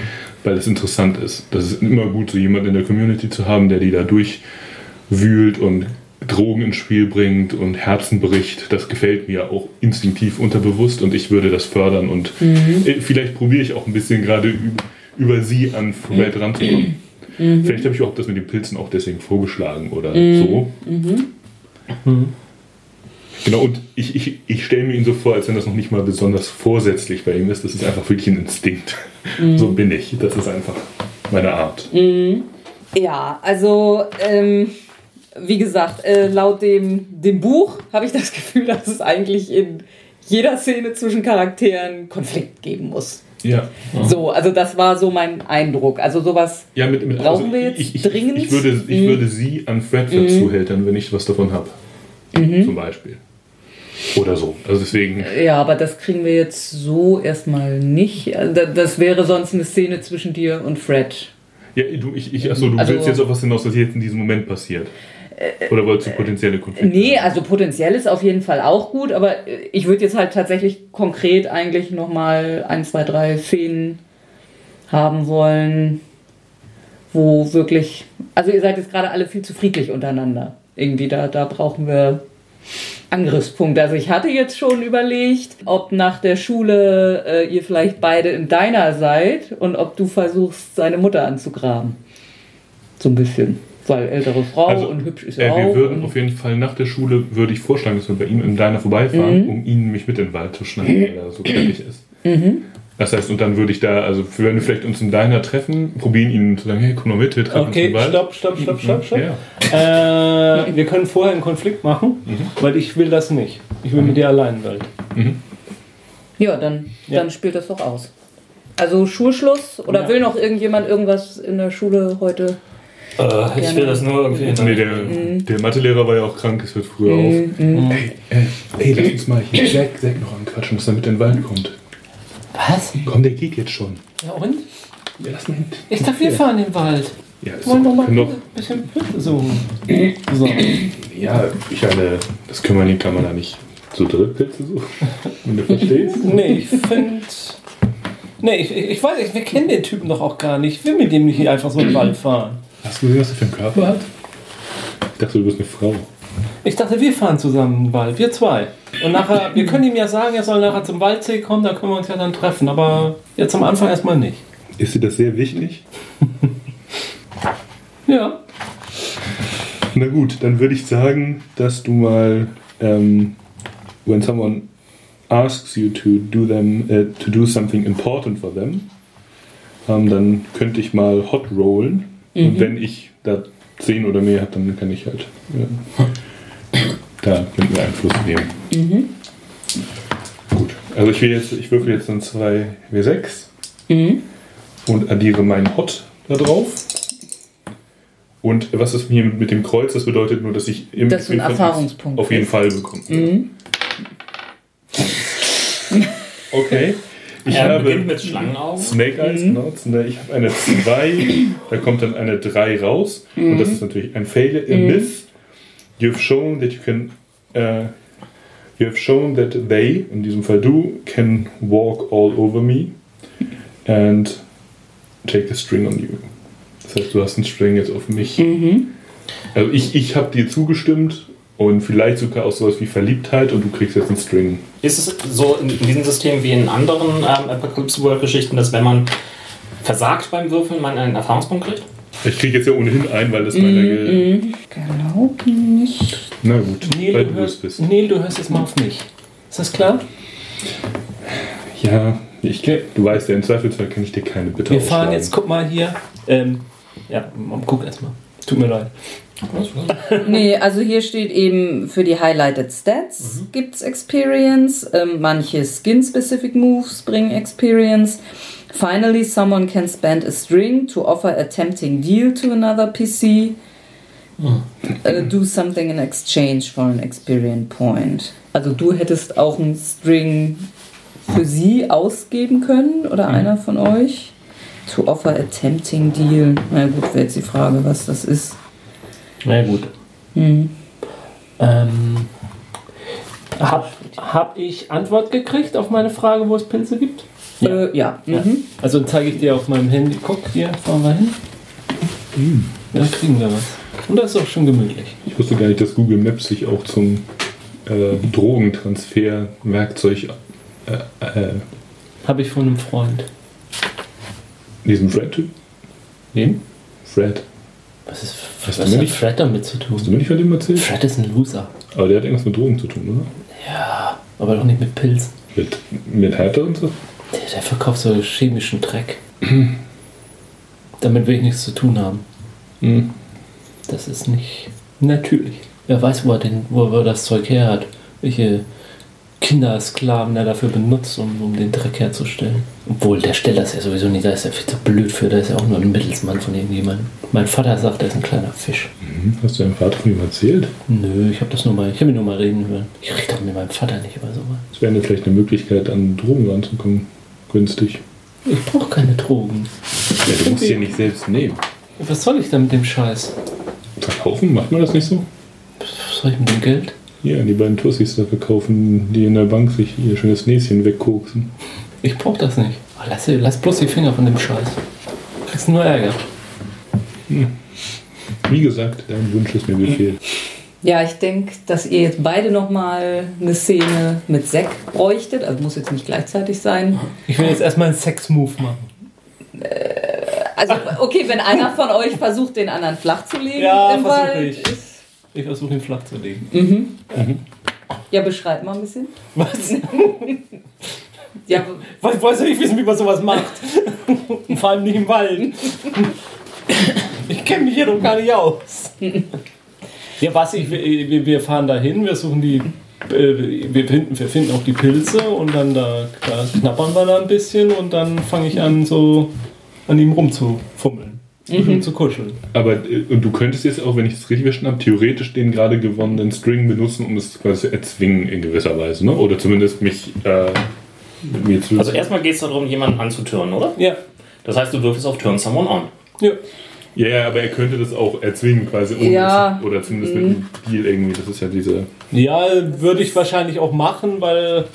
weil es interessant ist. Das ist immer gut, so jemand in der Community zu haben, der die da durchwühlt und Drogen ins Spiel bringt und Herzen bricht. Das gefällt mir auch instinktiv unterbewusst und ich würde das fördern und äh, vielleicht probiere ich auch ein bisschen gerade über, über sie an Fred ranzukommen. Vielleicht habe ich auch das mit den Pilzen auch deswegen vorgeschlagen oder so. Genau, und ich, ich, ich stelle mir ihn so vor, als wenn das noch nicht mal besonders vorsätzlich bei ihm ist. Das ist einfach wirklich ein Instinkt. So bin ich. Das ist einfach meine Art. Ja, also, ähm, wie gesagt, äh, laut dem, dem Buch habe ich das <laughs> Gefühl, dass es eigentlich in jeder Szene zwischen Charakteren Konflikt geben muss. Ja. So, also das war so mein Eindruck. Also sowas. ja mit, mit, Brauchen wir jetzt ich, ich, dringend? Ich, würde, ich Mhm. würde sie an Fred verzuhältern, wenn ich was davon habe. Mhm. Zum Beispiel. Oder so. Also deswegen. Ja, aber das kriegen wir jetzt so erstmal nicht. Also da- Das wäre sonst eine Szene zwischen dir und Fred. Ja, du, ich, ich, achso, du Also- willst jetzt auf was hinaus, was jetzt in diesem Moment passiert. Oder wolltest du potenzielle Konflikte? Nee, also potenziell ist auf jeden Fall auch gut, aber äh, ich würde jetzt halt tatsächlich konkret eigentlich nochmal ein, zwei, drei Szenen haben wollen, wo wirklich, also ihr seid jetzt gerade alle viel zu friedlich untereinander. Irgendwie da, da brauchen wir Angriffspunkte. Also ich hatte jetzt schon überlegt, ob nach der Schule äh, ihr vielleicht beide im Diner seid und ob du versuchst, seine Mutter anzugraben. So ein bisschen. Weil ältere Frau Also, und hübsch ist Äh, er auch. wir würden auf jeden Fall nach der Schule, würde ich vorschlagen, dass wir bei ihm im Diner vorbeifahren, Mhm. um ihn mich mit in den Wald zu schneiden, weil er so kräftig ist. Das heißt, und dann würde ich da, also wenn wir vielleicht uns im Diner treffen, probieren ihn zu sagen, hey, komm mal mit, wir treffen uns Okay, im Wald. stopp, stopp, stopp, stopp, stopp. Ja. Äh, wir können vorher einen Konflikt machen, Mhm. weil ich will das nicht. Ich will mit dir allein Welt. Ja, dann, Ja. dann spielt das doch aus. Also Schulschluss oder Ja. will noch irgendjemand irgendwas in der Schule heute Äh, ich will das nur irgendwie hinter. Nee, der, der Mathelehrer war ja auch krank, es wird früher auf. Ey, ey, ey, lass uns mal hier Zack, Zack noch anquatschen, dass er mit in den Wald kommt. Was? Komm, der geht jetzt schon. Ja und? Ja, lass mal hin. Ich dachte, wir fahren in den Wald. Ja, ist Wir wollen doch mal ein bisschen Pilze suchen. So. ja, ich meine, das kann man, kann man da nicht so Drittpilze suchen, <laughs> wenn du verstehst. Nee, ich finde. Nee, ich, ich weiß nicht, wir kennen den Typen doch auch gar nicht. Ich will mit dem nicht einfach so in den Wald fahren. Hast du gesehen, was er für einen Körper hat? Ich dachte, du bist eine Frau. Ich dachte, wir fahren zusammen in den Wald, wir zwei. Und nachher, wir können ihm ja sagen, er soll nachher zum Waldsee kommen, da können wir uns ja dann treffen. Aber jetzt am Anfang erstmal nicht. Ist dir das sehr wichtig? <laughs> Ja. Na gut, dann würde ich sagen, dass du mal, ähm, when someone asks you to do them, äh, to do something important for them, ähm, dann könnte ich mal hot rollen. Und wenn ich da 10 oder mehr habe, dann kann ich halt äh, da mit mir Einfluss nehmen. Gut, also ich, will jetzt, ich würfel jetzt dann 2 W6 und addiere meinen Hot da drauf. Und was ist mir mit, dem Kreuz? Das bedeutet nur, dass ich im Dass du einen im Prinzip Erfahrungspunkt auf jeden. Fall bekomme. Okay. Ich Er habe beginnt mit Schlangenaugen. Snake Eyes, genau. Ich habe eine 2, da kommt dann eine 3 raus. Und das ist natürlich ein Failure, a Miss. You've shown that you can. Uh, you have shown that they, in diesem Fall du, can walk all over me and take a string on you. Das heißt, du hast einen String jetzt auf mich. Also ich, ich habe dir zugestimmt und vielleicht sogar auch sowas wie Verliebtheit und du kriegst jetzt einen String. Ist es so in, diesem System wie in anderen ähm, Apocalypse World Geschichten, dass wenn man versagt beim Würfeln, man einen Erfahrungspunkt kriegt? Ich kriege jetzt ja ohnehin ein, weil das meiner Gel Glaub nicht. Na gut, Neil weil du, du hörst, bist. Neil, du hörst jetzt mal auf mich. Ist das klar? Ja, ich, du weißt ja, im Zweifelsfall kann ich dir keine Bitte Wir fahren jetzt, guck mal hier. Ähm, ja, guck erstmal. Tut mir leid. <laughs> Nee, also hier steht eben für die Highlighted Stats gibt's Experience. Ähm, manche Skin-specific Moves bringen Experience. Finally, someone can spend a string to offer a tempting deal to another PC. Äh, do something in exchange for an experience point. Also du hättest auch einen String für sie ausgeben können oder einer von euch. To offer a tempting deal. Na gut, wäre jetzt die Frage, was das ist. Na gut. Hm. Ähm, hab, hab ich Antwort gekriegt auf meine Frage, wo es Pilze gibt? Ja. Äh, ja. Mhm. Also zeige ich dir auf meinem Handy. Guck, hier, fahren wir hin. Da kriegen wir was. Und das ist auch schon gemütlich. Ich wusste gar nicht, dass Google Maps sich auch zum äh, Drogentransfer-Werkzeug äh, äh, Habe ich von einem Freund. diesem Fred-Typ? Wem? Fred. Was, ist, Hast was du mir hat nicht- Fred damit zu tun? Hast du mir nicht von dem erzählt? Fred ist ein Loser. Aber der hat irgendwas mit Drogen zu tun, oder? Ja, aber doch nicht mit Pilzen. Mit, mit Härte und so? Der, der verkauft so chemischen Dreck. <clears throat> Damit will ich nichts zu tun haben. Hm. Das ist nicht natürlich. Wer weiß, wo er, den, wo er das Zeug her hat. Welche Kindersklaven er dafür benutzt, um, um den Dreck herzustellen. Obwohl, der stellt das ja sowieso nicht. Da ist er viel zu blöd für. Der ist ja auch nur ein Mittelsmann von irgendjemandem. Mein Vater sagt, er ist ein kleiner Fisch. Mhm. Hast du deinem Vater von ihm erzählt? Nö, ich habe das nur mal, ich habe ihn nur mal reden hören. Ich rede doch mit meinem Vater nicht über sowas. Das wäre vielleicht eine Möglichkeit, an Drogen ranzukommen. Günstig. Ich brauche keine Drogen. Ja, du musst sie ja nicht selbst nehmen. Was soll ich denn mit dem Scheiß? Verkaufen? Macht man das nicht so? Was soll ich mit dem Geld? Ja, die beiden Tussis da verkaufen, die in der Bank sich ihr schönes Näschen wegkoksen. Ich brauch das nicht. Ach, lass, lass bloß die Finger von dem Scheiß. Du kriegst nur Ärger. Wie gesagt, dein Wunsch ist mir Befehl. Ja, ich denke, dass ihr jetzt beide nochmal eine Szene mit Zack bräuchtet. Also muss jetzt nicht gleichzeitig sein. Ich will jetzt erstmal einen Sex-Move machen. Also, okay, wenn einer von euch versucht, den anderen flach zu legen Ja, im Wald. ich. Ich versuche ihn flach zu legen. Ja, beschreib mal ein bisschen. Was? Ja, Was weiß ich wissen, wie man sowas macht? Vor allem nicht im Wald. Ich kenne mich hier doch gar nicht aus. Ja, was ich, wir, wir fahren da hin, wir suchen die. äh, Wir finden, wir finden auch die Pilze und dann da, da knappern wir da ein bisschen und dann fange ich an, so an ihm rumzufummeln. Um zu kuscheln. Aber äh, und du könntest jetzt auch, wenn ich das richtig verstanden habe, theoretisch den gerade gewonnenen String benutzen, um es quasi zu erzwingen in gewisser Weise, ne? Oder zumindest mich äh, mit mir zu. Also erstmal geht es darum, jemanden anzutören, oder? Ja. Das heißt, du würfelst auf Turn Someone on. Ja. ja, ja, aber er könnte das auch erzwingen quasi. ohne Ja. es- Oder zumindest mit einem Deal irgendwie. Das ist ja diese. Ja, würde ich wahrscheinlich auch machen, weil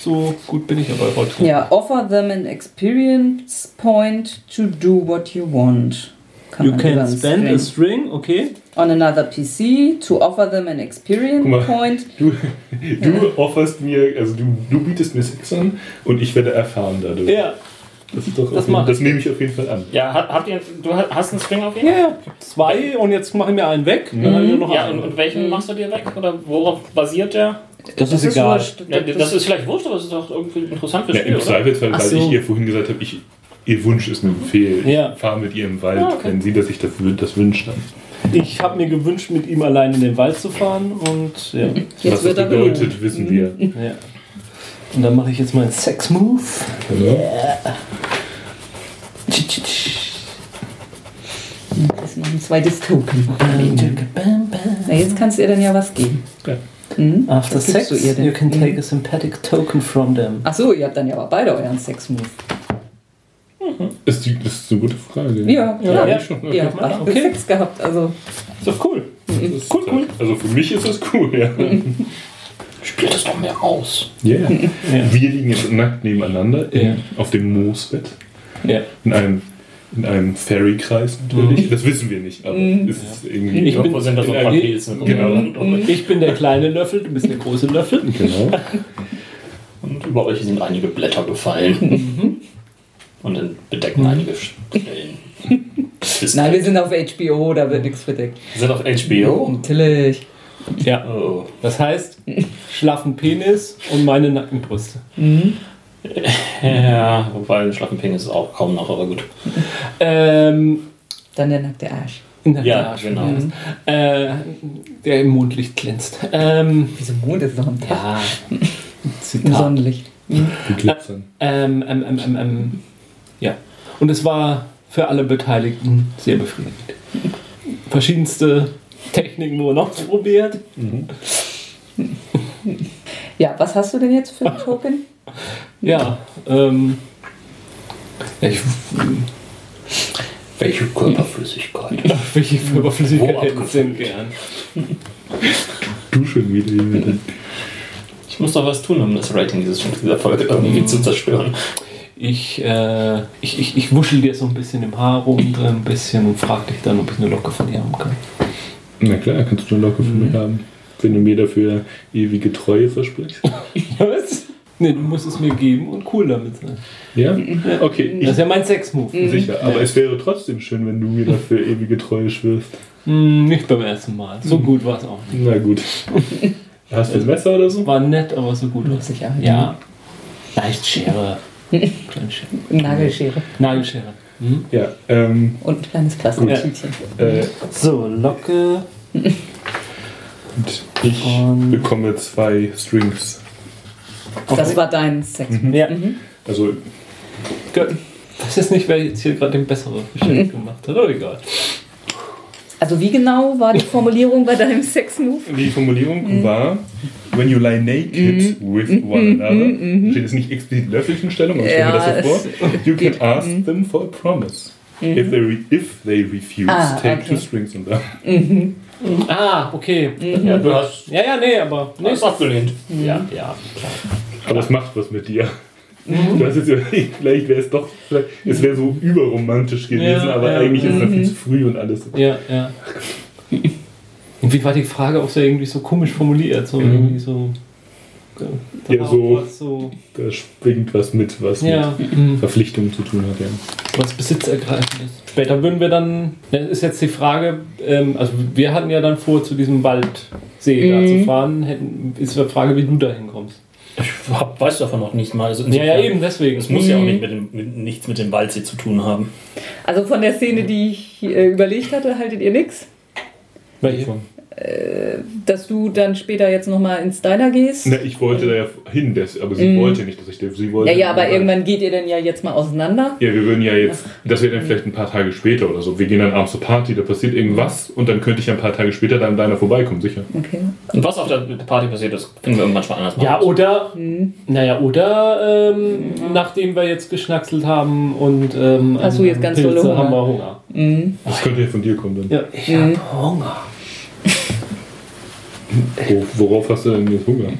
so gut bin ich aber heute. Ja, offer them an experience point to do what you want. Kann You can spend String. a string, okay. on another PC to offer them an experience Guck mal. point. Du, <laughs> du offerst mir, also du, du bietest mir Sex an und ich werde erfahren dadurch. Ja. Das ist doch Das jeden, das nehme ich auf jeden Fall an. Ja, hat- habt ihr, du hast einen String auf ihn? Ja, ja. Zwei und jetzt mache ich mir einen weg. Noch Ja, einen. und, und welchen machst du dir weg? Oder worauf basiert der? das, ist egal. wurscht. Ja, das ist vielleicht wurscht, aber es ist doch irgendwie interessant fürs Ja, Spiel, Im? Zweifelsfall, weil so. ich ihr vorhin gesagt habe, ich, ihr Wunsch ist ein Befehl. Ja. Ich fahre mit ihr im Wald, Ah, okay. wenn sie das sich das, das wünscht. Dann. Ich habe mir gewünscht, mit ihm allein in den Wald zu fahren und ja. Jetzt Was wird das er bedeutet, belohnt. wissen wir. ja. Und dann mache ich jetzt meinen Sex-Move. Ja. Das ist noch ein zweites Token. Na, jetzt kannst du ihr dann ja was geben. Ja. Mhm. After Was sex, you can take a sympathetic token from them. Achso, ihr habt dann ja aber beide euren Sex-Move. Ist die, das ist eine gute Frage. Ja, Ja, klar. ja. schon. Ihr habt beide Okay. Sex gehabt. Also, Ist doch cool. Das ist cool, Also für mich ist das cool, ja. <laughs> Spielt das doch mehr aus. Yeah. Ja. Wir liegen jetzt nackt nebeneinander in, Ja. auf dem Moosbett. Ja. In einem, in einem Fairy-Kreis natürlich. Das wissen wir nicht, aber es ist irgendwie. Ich bin- sind da so ein paar Pilze. Genau. Ich bin der kleine Löffel, du bist der große Löffel. Genau. <laughs> Und über euch sind einige Blätter gefallen. Und dann bedecken einige Stellen. <laughs> nein, wir sind auf HBO, da wird nichts verdeckt. Wir sind auf HBO. Natürlich. Ja. Oh. Das heißt, schlaffen Penis und meine Nackenbrüste. <laughs> Ja, wobei ein schlaffen Penis ist auch kaum noch, aber gut. Ähm, Dann der nackte Arsch. der Ja, Arsch. genau. Äh, der im Mondlicht glänzt. Ähm, Wieso Mond ist doch am Tag? ja. <laughs> Im Zitat. Sonnenlicht. Die glitzern. Ähm, ähm, ähm, ähm, ähm, ja. Und es war für alle Beteiligten sehr befriedigend. Verschiedenste Techniken nur noch probiert. Ja, was hast du denn jetzt für ein Token? Ja, ähm, ich, Welche Körperflüssigkeit? <laughs> welche Überflüssigkeit Wo hätten Sie denn gern? Du schon wieder. Ich muss doch was tun, um das Rating dieses, dieser Folge irgendwie zu zerstören. Ich, äh, ich, ich, ich wuschel dir so ein bisschen im Haar rum drin, ein bisschen und frag dich dann, ob ich eine Locke von dir haben kann. Na klar, kannst du eine Locke für mich haben. Wenn du mir dafür ewige Treue versprichst. <laughs> Was? Nee, du musst es mir geben und cool damit sein. Ja? Okay, ich Das ist ja mein Sex-Move. sicher. Aber es wäre trotzdem schön, wenn du mir dafür ewige Treue schwörst. Hm, nicht beim ersten Mal. So gut war es auch nicht. Na gut. Hast du ein Messer oder so? War nett, aber so gut war es Sicher. Ja. Leicht Schere. Kleine Schere. Nagelschere. Nagelschere. Hm? Ja, ähm, Und ein kleines Plastiktütchen. äh, So, Locke. und ich Und- bekomme zwei Strings. Das war dein Sex. Ja. Also, Gut. Ich weiß nicht, wer jetzt hier gerade den besseren Geschenk gemacht hat, aber egal. Also wie genau war die Formulierung bei deinem Sex-Move? die Formulierung Mhm. war, when you lie naked with one another, steht jetzt nicht explizit Löffelchenstellung, aber ich stelle mir das so vor, es you can ask them for a promise. If, they re if they refuse, Ah, take okay. two strings and that. Ah, okay. Ja, du hast Ja, ja, nee, aber. Nee, das abgelehnt. Ja, ja, klar. Aber es macht was mit dir. Mhm. Du hast jetzt überlegt, vielleicht wäre es doch, vielleicht, es wäre so überromantisch gewesen, Ja, aber ja. eigentlich ist es Mhm. viel zu früh und alles. Ja, ja. Und wie war die Frage auch so irgendwie so komisch formuliert? So irgendwie so. da Ja, so- so Da schwingt was mit, was ja, mit mhm. Verpflichtungen zu tun hat. Ja. was besitzergreifendes. Später würden wir dann. Das ist jetzt die Frage, ähm, also wir hatten ja dann vor, zu diesem Waldsee da zu fahren. Hätten, ist die Frage, wie du da hinkommst. Ich hab, weiß davon noch nicht mal. Also Ja, ja, eben, deswegen. Es muss ja auch nicht mit dem, mit, nichts mit dem Waldsee zu tun haben. Also von der Szene, die ich äh, überlegt hatte, haltet ihr nichts? Welche? Dass du dann später jetzt nochmal ins Diner gehst. Na, ich wollte da ja hin, das, aber sie wollte nicht, dass ich da. Sie wollte Mhm. ja, ja, aber irgendwann geht ihr denn ja jetzt mal auseinander. Ja, wir würden ja jetzt, das wäre dann vielleicht ein paar Tage später oder so. Wir gehen dann abends zur Party, da passiert irgendwas und dann könnte ich ja ein paar Tage später dann deiner vorbeikommen, sicher. Okay. Und was auf der Party passiert ist, finden wir irgendwann schon anders mal Ja, oder, naja, oder ähm, nachdem wir jetzt geschnackselt haben und ähm, Hast du jetzt ganz Pilze, Hunger? haben wir Hunger. Das könnte ja von dir kommen dann. Ja, ich hab Hunger. Wo, worauf hast du denn jetzt Hunger?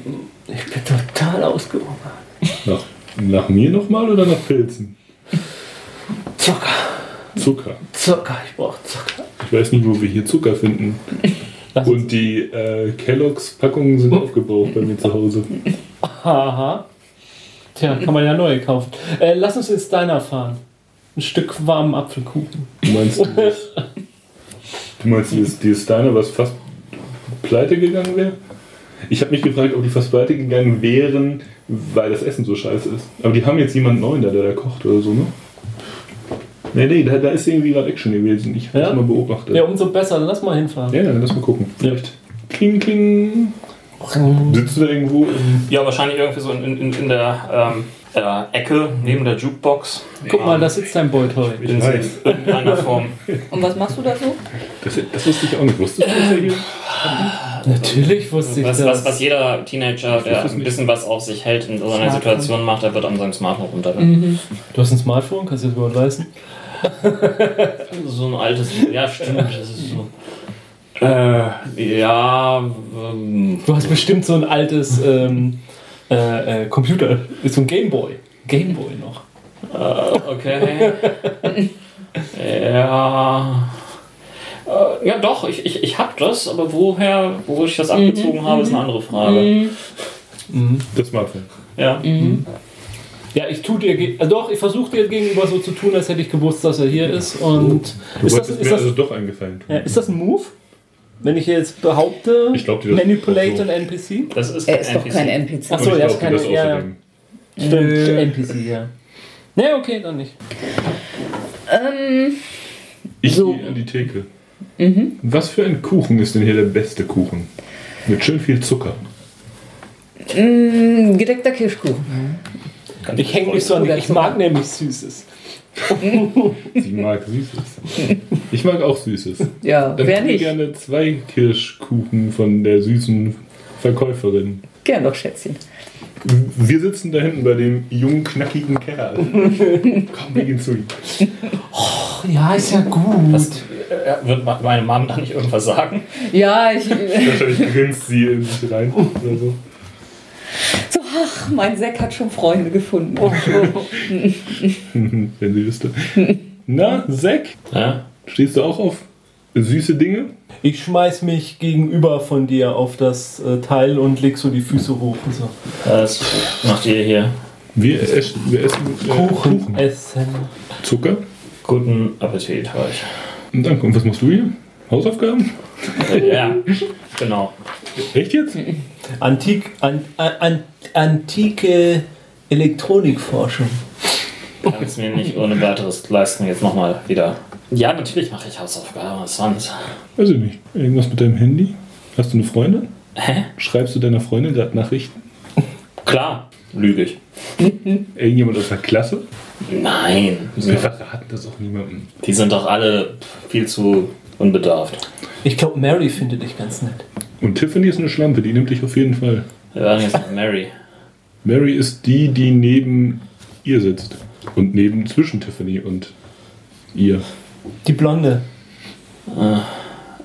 Ich bin total ausgehungert. Nach, nach mir nochmal oder nach Pilzen? Zucker, Zucker. Zucker, ich brauch Zucker. Ich weiß nicht, wo wir hier Zucker finden. Und die äh, Kelloggs-Packungen sind aufgebraucht bei mir zu Hause. haha. Tja, kann man ja neue kaufen. Äh, lass uns ins Diner fahren. Ein Stück warmen Apfelkuchen. Du meinst dieses, du meinst dieses, dieses Steiner, was fast pleite gegangen wäre? Ich habe mich gefragt, ob die fast pleite gegangen wären, weil das Essen so scheiße ist. Aber die haben jetzt jemanden neuen da, der da kocht oder so, ne? Nee, nee, da, da ist irgendwie gerade Action gewesen. Ich habe Ja? das mal beobachtet. Ja, umso besser. Lass mal hinfahren. Ja, dann lass mal gucken. Vielleicht. Kling, kling. Sitzt du da irgendwo. Ja, wahrscheinlich irgendwie so in, in, in der ähm, äh, Ecke neben der Jukebox. Guck mal, da sitzt dein. Ich in weiß. irgendeiner Form. Und was machst du da so? Das, das wusste ich auch nicht. Wusstest du, dass er hier. Natürlich wusste ich Was, das. was, was jeder Teenager, der ein bisschen was auf sich hält in so einer Smartphone. Situation macht, der wird an seinem Smartphone runter. Du hast ein Smartphone, kannst du das überhaupt leisten? <laughs> So ein altes, ja stimmt, das ist so. Äh, ja, ähm, Du hast bestimmt so ein altes ähm, äh, äh, Computer, so ein Gameboy. Gameboy noch. äh, okay. <laughs> ja. Äh, ja, doch, ich, ich, ich hab das, aber woher, wo ich das abgezogen habe, ist eine andere Frage. Das Smartphone. Ja. Ja, ich tu dir, äh, doch, ich versuche dir gegenüber so zu tun, als hätte ich gewusst, dass er hier ist. Und Du ist das, ist, mir das, also doch eingefallen tun. ja, ist das ein Move? Wenn ich jetzt behaupte, Ich glaub manipulate so. ein NPC? Das ist Er kein ist doch NPC. kein NPC. Ach Und so, ich ja, glaub ist keine- das ja. Stimmt, NPC, ja. Ne, okay, dann nicht. Ähm, Ich So. gehe an die Theke. Was für ein Kuchen ist denn hier der beste Kuchen? Mit schön viel Zucker. mh, gedeckter Kirschkuchen. Ich hänge mich so an, ich mag nämlich Süßes. <laughs> Sie mag Süßes. Ich mag auch Süßes. Ja, Dann wer tue ich nicht? gerne zwei Kirschkuchen von der süßen Verkäuferin. Gern doch, Schätzchen. Wir sitzen da hinten bei dem jungen, knackigen Kerl. <laughs> Komm, wir gehen zu ihm. Ja, ist ja gut. Was, äh, wird meine Mom da nicht irgendwas sagen? Ja, ich. Wahrscheinlich grinst sie in sich rein oder so. Ach, mein Säck hat schon Freunde gefunden. <laughs> Wenn sie wüsste. Na, Zack, Ja? stehst du auch auf süße Dinge? Ich schmeiß mich gegenüber von dir auf das äh, Teil und leg so die Füße hoch. Und so. Was macht ihr hier? Wir essen, wir essen äh, Kuchen essen. Zucker. Guten Appetit euch. Und danke. Und was machst du hier? Hausaufgaben? Ja, genau. Echt jetzt? Antik, an, an, antike Elektronikforschung. Kann es mir nicht ohne weiteres leisten, jetzt nochmal wieder. Ja, natürlich mache ich Hausaufgaben, was sonst? Weiß ich nicht. Irgendwas mit deinem Handy? Hast du eine Freundin? Hä? Schreibst du deiner Freundin gerade Nachrichten? Klar, lüge ich. Irgendjemand aus der Klasse? Nein, Wir verraten das auch niemandem. die sind doch alle viel zu unbedarft. Ich glaube, Mary findet dich ganz nett. Und Tiffany ist eine Schlampe, die nimmt dich auf jeden Fall. Wir waren jetzt mit Mary. Mary ist die, die neben ihr sitzt. Und neben zwischen Tiffany und ihr. Die Blonde.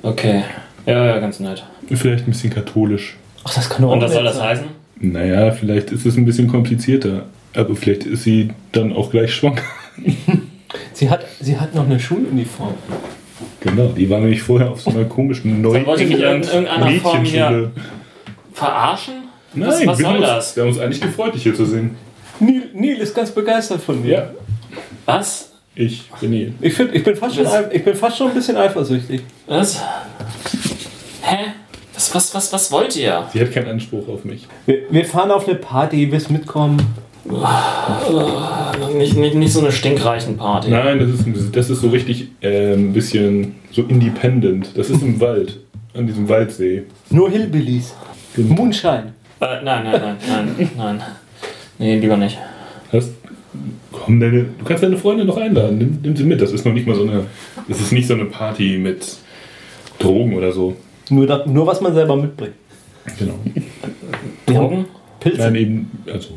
Okay. Ja, ja, ganz nett. Vielleicht ein bisschen katholisch. Ach, das kann doch Und auch was soll das sein. heißen? Naja, vielleicht ist es ein bisschen komplizierter. Aber vielleicht ist sie dann auch gleich schwanger. <laughs> Sie hat, sie hat noch eine Schuluniform. Genau, die war nämlich vorher auf so einer komischen <laughs> neuen wollte ich mich in irgendeiner Form hier- Verarschen? Nein, was was wir, haben soll uns, das? wir haben uns eigentlich gefreut, dich hier zu sehen. Neil, Neil ist ganz begeistert von dir. Ja, Was? ich bin hier. Ich, find, ich, bin fast schon, ich bin fast schon ein bisschen eifersüchtig. Was? Hä? Was, was, was, was wollt ihr? Sie hat keinen Anspruch auf mich. Wir, wir fahren auf eine Party, willst mitkommen? Nicht, nicht, nicht so eine stinkreichen Party. Nein, das ist, das ist so richtig äh, ein bisschen so independent. Das ist im <laughs> Wald. an diesem Waldsee. Nur Hillbillies. Moonshine. Äh, nein, nein, nein, nein, nein. Nee, lieber nicht. Hast, komm, deine, du kannst deine Freunde noch einladen. Nimm, nimm sie mit. Das ist noch nicht mal so eine. Das ist nicht so eine Party mit Drogen oder so. Nur, da, nur was man selber mitbringt. Genau. Drogen? Pilze. Nein, eben, also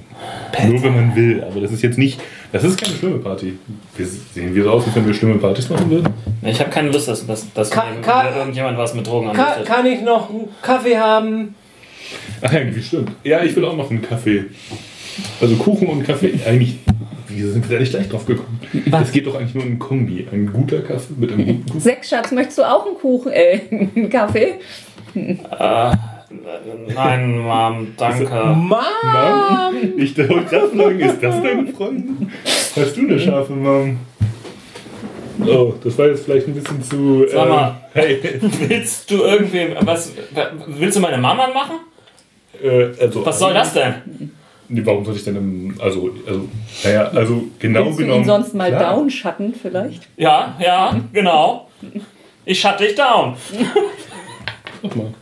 nur wenn man will. Aber das ist jetzt nicht. Das ist keine schlimme Party. Wir sehen wir so aus, als wenn wir schlimme Partys machen würden. Ich habe keine Lust, dass, dass, dass Ka- mir Ka- irgendjemand was mit Drogen Ka anbietet. kann ich noch einen Kaffee haben? Ach ja, stimmt. Ja, ich will auch noch einen Kaffee. Also Kuchen und Kaffee. Eigentlich, wie sind wir da nicht gleich drauf gekommen? Es geht doch eigentlich nur um ein Kombi. Ein guter Kaffee mit einem guten Kuchen. Sechs, Schatz, möchtest du auch einen Kuchen, äh, einen Kaffee? Äh, nein, Mom, danke. Mom! Mom, ich gerade fragen, ist das deine Freundin? Hast du eine scharfe Mom? Oh, das war jetzt vielleicht ein bisschen zu. Sag mal. hey, Willst du irgendwie was? Willst du meine Mama machen? äh, also, Was soll das denn? Nee, warum soll ich denn im, also, also, naja, also genau Willst du genommen. ihn sonst mal klar. downschatten vielleicht? Ja, ja, genau. Ich shut dich down. Mach mal.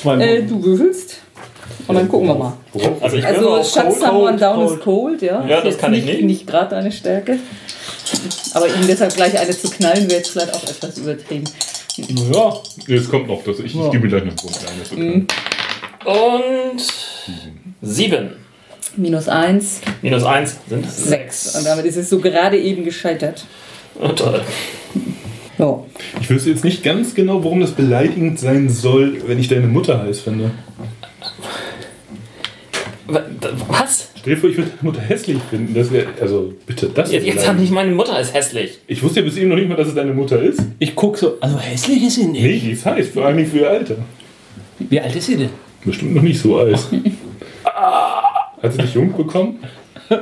Zwei Äh, du würfelst. Und dann gucken wir mal. Also ich Also shut Cold. someone down cold. is cold, ja. Ja, das kann ich nicht. Nicht gerade deine Stärke. Aber ihm deshalb gleich eine zu knallen, wäre jetzt vielleicht auch etwas übertrieben. Ja, Nee, es kommt noch. Das, ich, ich gebe mir gleich einen ist okay. Und sieben. Minus eins, Minus eins sind sechs. sechs. Und damit ist es so gerade eben gescheitert. Oh, toll. Ja. Ich wüsste jetzt nicht ganz genau, warum das beleidigend sein soll, wenn ich deine Mutter heiß finde. Wa- Was? Stell dir vor, ich würde deine Mutter hässlich finden. Das wäre, also bitte, das Jetzt, jetzt habe ich meine Mutter ist hässlich. Ich wusste ja bis eben noch nicht mal, dass es deine Mutter ist. ich guck so. Also hässlich ist sie nicht. Nee, die ist heiß, vor allem für ihr Alter. Wie alt ist sie denn? Bestimmt noch nicht so alt. <laughs> Hat sie dich jung bekommen? <laughs>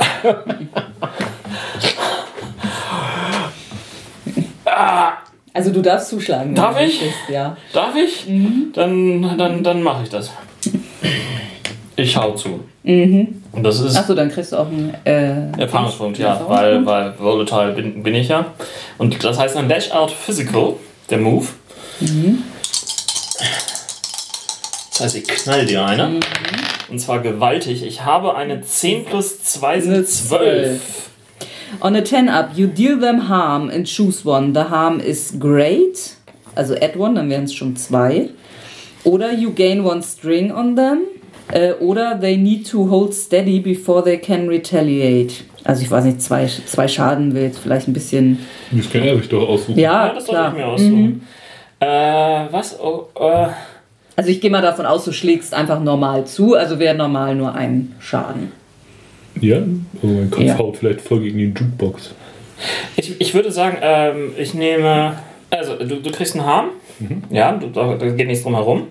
<laughs> Also du darfst zuschlagen. Darf ich? möchtest, Ja. Darf ich? Dann, dann, dann mache ich das. Ich hau zu. Und das ist Achso, dann kriegst du auch einen äh, Erfahrungspunkt, ja, weil, weil volatile bin, bin ich ja. Und das heißt ein Dash Out Physical, der Move. Das heißt, ich knall dir eine. Und zwar gewaltig. Ich habe eine 10 plus 2 Eine sind 12. On a 10 up, you deal them harm and choose one. The harm is great, also add one, dann wären es schon zwei. Oder you gain one string on them. Äh, oder they need to hold steady before they can retaliate. Also ich weiß nicht, zwei, zwei Schaden will jetzt vielleicht ein bisschen. Das kann er sich doch aussuchen. Ja, Ja, das soll klar. ich mir aussuchen. Äh, was? Oh, äh, Also ich gehe mal davon aus, du schlägst einfach normal zu, also wäre normal nur ein Schaden. Ja? Oh, mein Kopf Ja. haut vielleicht voll gegen die Jukebox. ich, ich würde sagen, ähm, ich nehme. Also, du, du kriegst einen Harm. Ja, du, da, da geht nichts drum herum.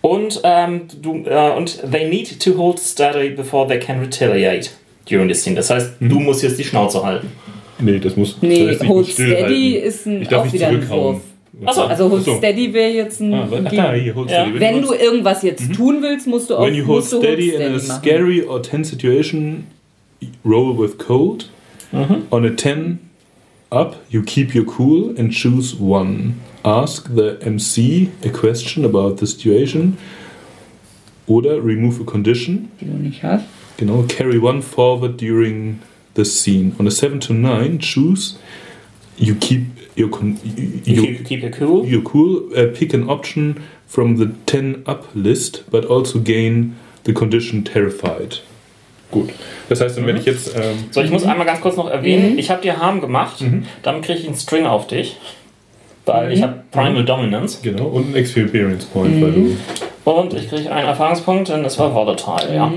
Und, ähm, du, äh, und they need to hold steady before they can retaliate during this scene. Das heißt, du musst jetzt die Schnauze halten. Nee, das muss. Nee, das heißt, hold steady ist ein, Ich darf auch nicht wieder ein zurückhauen. Wurf. Achso, Also hold Ach so. steady wäre jetzt ein. Ah? Gegen- ah, hier, hold Ja. steady. Wenn du irgendwas jetzt tun willst, musst du auch When you hold du steady in a machen. scary or tense situation, roll with cold. On a 10 up, you keep your cool and choose one. Ask the MC a question about the situation. Oder remove a condition. die du nicht hast. Genau, carry one forward during the scene. On a 7 to 9, choose. You keep your, con- you, you you, keep, keep your cool. you're cool. Uh, pick an option from the 10 up list, but also gain the condition terrified. Gut. Das heißt, dann werde ich jetzt. Ähm, So, ich muss einmal ganz kurz noch erwähnen, ich habe dir Harm gemacht, damit kriege ich einen String auf dich. Weil ich habe Primal Dominance. genau, und ein Experience Point, weil du. Und ich kriege einen Erfahrungspunkt, denn es war Volatile, ja.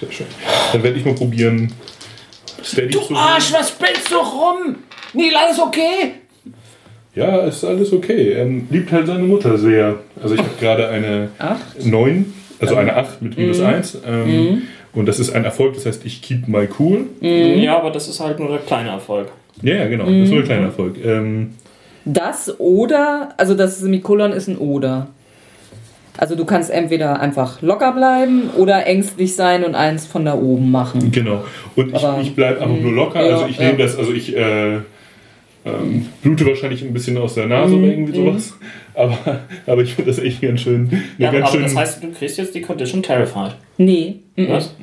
Sehr schön. Dann werde ich mal probieren, Steady zu. was spinnst du rum? Neil, alles okay? Ja, ist alles okay. Er liebt halt seine Mutter sehr. Also, ich habe gerade eine Acht. 9, also eine 8 mit minus 1. Ähm, Und das ist ein Erfolg, das heißt, ich keep my cool. Ja, aber das ist halt nur der kleine Erfolg. Ja, ja, genau. Das ist nur ein kleiner Erfolg. Ähm, Das oder, also das Semikolon ist ein oder. Also du kannst entweder einfach locker bleiben oder ängstlich sein und eins von da oben machen. genau. Und ich, Aber- ich bleibe einfach nur locker. ja, also ich ja. nehme das, also ich, äh, Ähm, blute wahrscheinlich ein bisschen aus der Nase oder irgendwie sowas. Aber, aber ich finde das echt ganz schön. Ja, aber, ganz aber schön das heißt, du kriegst jetzt die Condition Terrified. Nee. mhm. Was?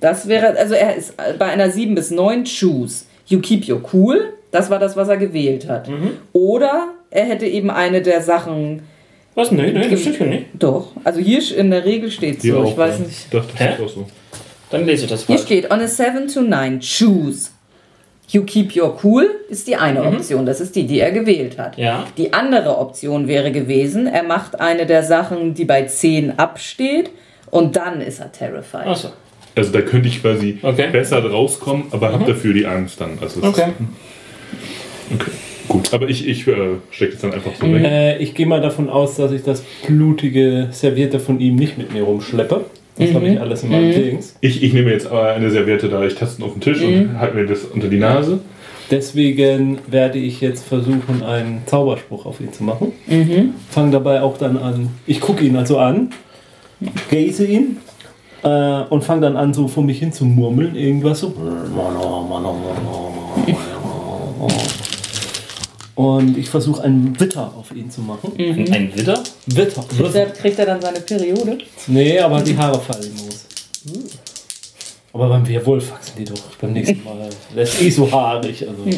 Das wäre, also er ist bei einer 7 bis 9 Choose. You keep your cool. Das war das, was er gewählt hat. Oder er hätte eben eine der Sachen. Was? Nee, nee, das steht hier nicht. Doch. Also hier in der Regel steht Hier so. auch, Ich weiß ja. nicht. Ich dachte, das Hä? ist auch so. Dann lese ich das Hier falsch. steht on a 7 to 9 choose. You keep your cool ist die eine Option. Das ist die, die er gewählt hat. Ja. Die andere Option wäre gewesen, er macht eine der Sachen, die bei 10 absteht und dann ist er terrified. Achso. Also da könnte ich quasi Okay. besser rauskommen, aber habe dafür die Angst dann. Also es Okay. Okay. Gut, aber ich, ich äh, stecke das dann einfach so weg. Äh, ich gehe mal davon aus, dass ich das blutige Serviette von ihm nicht mit mir rumschleppe. Das habe ich alles in meinem Dings. Ich, ich nehme jetzt aber eine Serviette da, ich taste auf den Tisch und halte mir das unter die Nase. Deswegen werde ich jetzt versuchen, einen Zauberspruch auf ihn zu machen. Fange dabei auch dann an. Ich gucke ihn also an, gaze ihn äh, und fange dann an, so vor mich hin zu murmeln. Irgendwas so. Und ich versuche einen Witter auf ihn zu machen. Ein, ein Widder? Witter. Kriegt er, kriegt er dann seine Periode? Nee, aber die Haare fallen aus. Aber beim Werwolf wachsen die doch beim nächsten Mal. Das ist eh so haarig. Also. <laughs>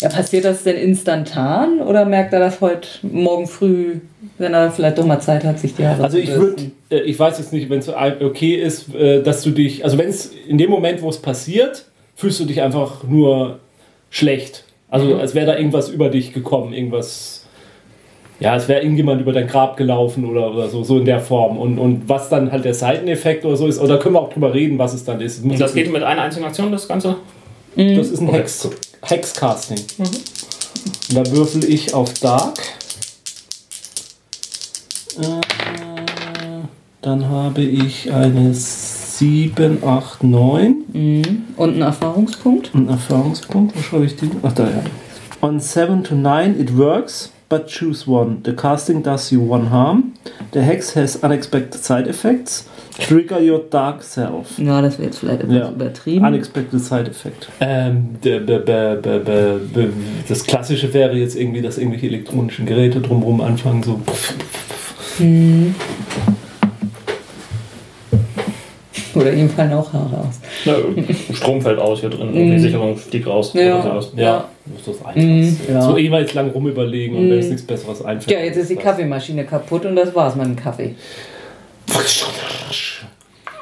Ja, passiert das denn instantan oder merkt er das heute morgen früh, wenn er vielleicht doch mal Zeit hat, sich die Haare Also zu ich würde, äh, ich weiß jetzt nicht, wenn es okay ist, äh, dass du dich, also wenn es in dem Moment, wo es passiert, fühlst du dich einfach nur schlecht. Also als wäre da irgendwas über dich gekommen, irgendwas, ja, als wäre irgendjemand über dein Grab gelaufen oder, oder so, so in der Form. Und, und was dann halt der Seiteneffekt oder so ist, oder können wir auch drüber reden, was es dann ist. Und das geht mit einer einzigen Aktion, das Ganze? Das ist ein Okay, Hex, Hexcasting. Und da würfel ich auf Dark. Äh, dann habe ich eine 7, 8, 9. Und ein Erfahrungspunkt? Ein Erfahrungspunkt. Wo schreibe ich den? Ach, da ja. On 7 to 9 it works, but choose one. The casting does you one harm. The hex has unexpected side effects. Trigger your dark self. Ja, das wäre jetzt vielleicht etwas Ja. übertrieben. Unexpected Side Effect. Ähm, der, be, be, be, be, be, das Klassische wäre jetzt irgendwie, dass irgendwelche elektronischen Geräte drumherum anfangen, so. Oder ihm fallen auch Haare aus. Na, Strom fällt aus hier drin, die Sicherung fliegt raus. Ja. Oder sowas. Ja, das ist das Mhm, Einfachste. ja. So ewig lang rumüberlegen und wenn es nichts Besseres einfällt. Ja, jetzt ist die Kaffeemaschine kaputt und das war's mit dem Kaffee.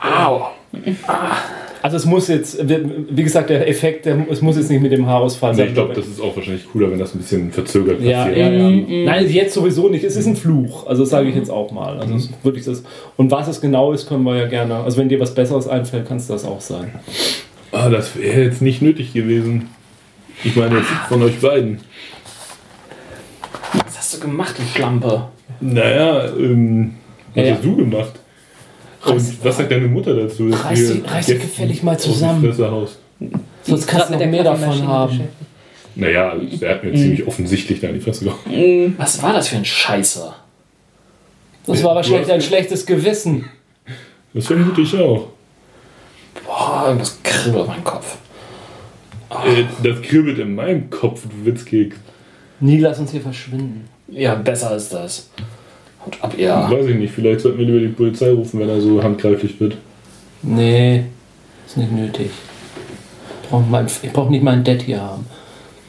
Au! Also es muss jetzt, wie gesagt, der Effekt, der, es muss jetzt nicht mit dem Haarausfall Also sein. ich glaube, das ist auch wahrscheinlich cooler, wenn das ein bisschen verzögert Ja, passiert. ja, ja. Nein, jetzt sowieso nicht. Es ist ein Fluch. Also das sage ich jetzt auch mal. Also ist wirklich das. Und was es genau ist, können wir ja gerne. Also wenn dir was Besseres einfällt, kann es das auch sein. Ah, das wäre jetzt nicht nötig gewesen. Ich meine jetzt von euch beiden. Was hast du gemacht, du Schlampe? Naja, ähm, was Ja. hast du gemacht? Und was sagt deine Mutter dazu? dass Reiß dich- reiß dich gefällig mal zusammen. Sonst kannst du noch mehr davon haben. Naja, der hat mir ziemlich offensichtlich da in die Fresse gehauen. Mhm. Was war das für ein Scheißer? Das war wahrscheinlich dein schlechtes Gewissen. Das vermute ich auch. Boah, irgendwas kribbelt mein Kopf. Äh, das kribbelt in meinem Kopf, du Witzkeks. Nie lass uns hier verschwinden. Ja, besser ist das. Haut ab, ihr. Weiß ich nicht, vielleicht sollten wir lieber die Polizei rufen, wenn er so handgreiflich wird. Nee, ist nicht nötig. Ich brauche ich brauch nicht meinen Dad hier haben.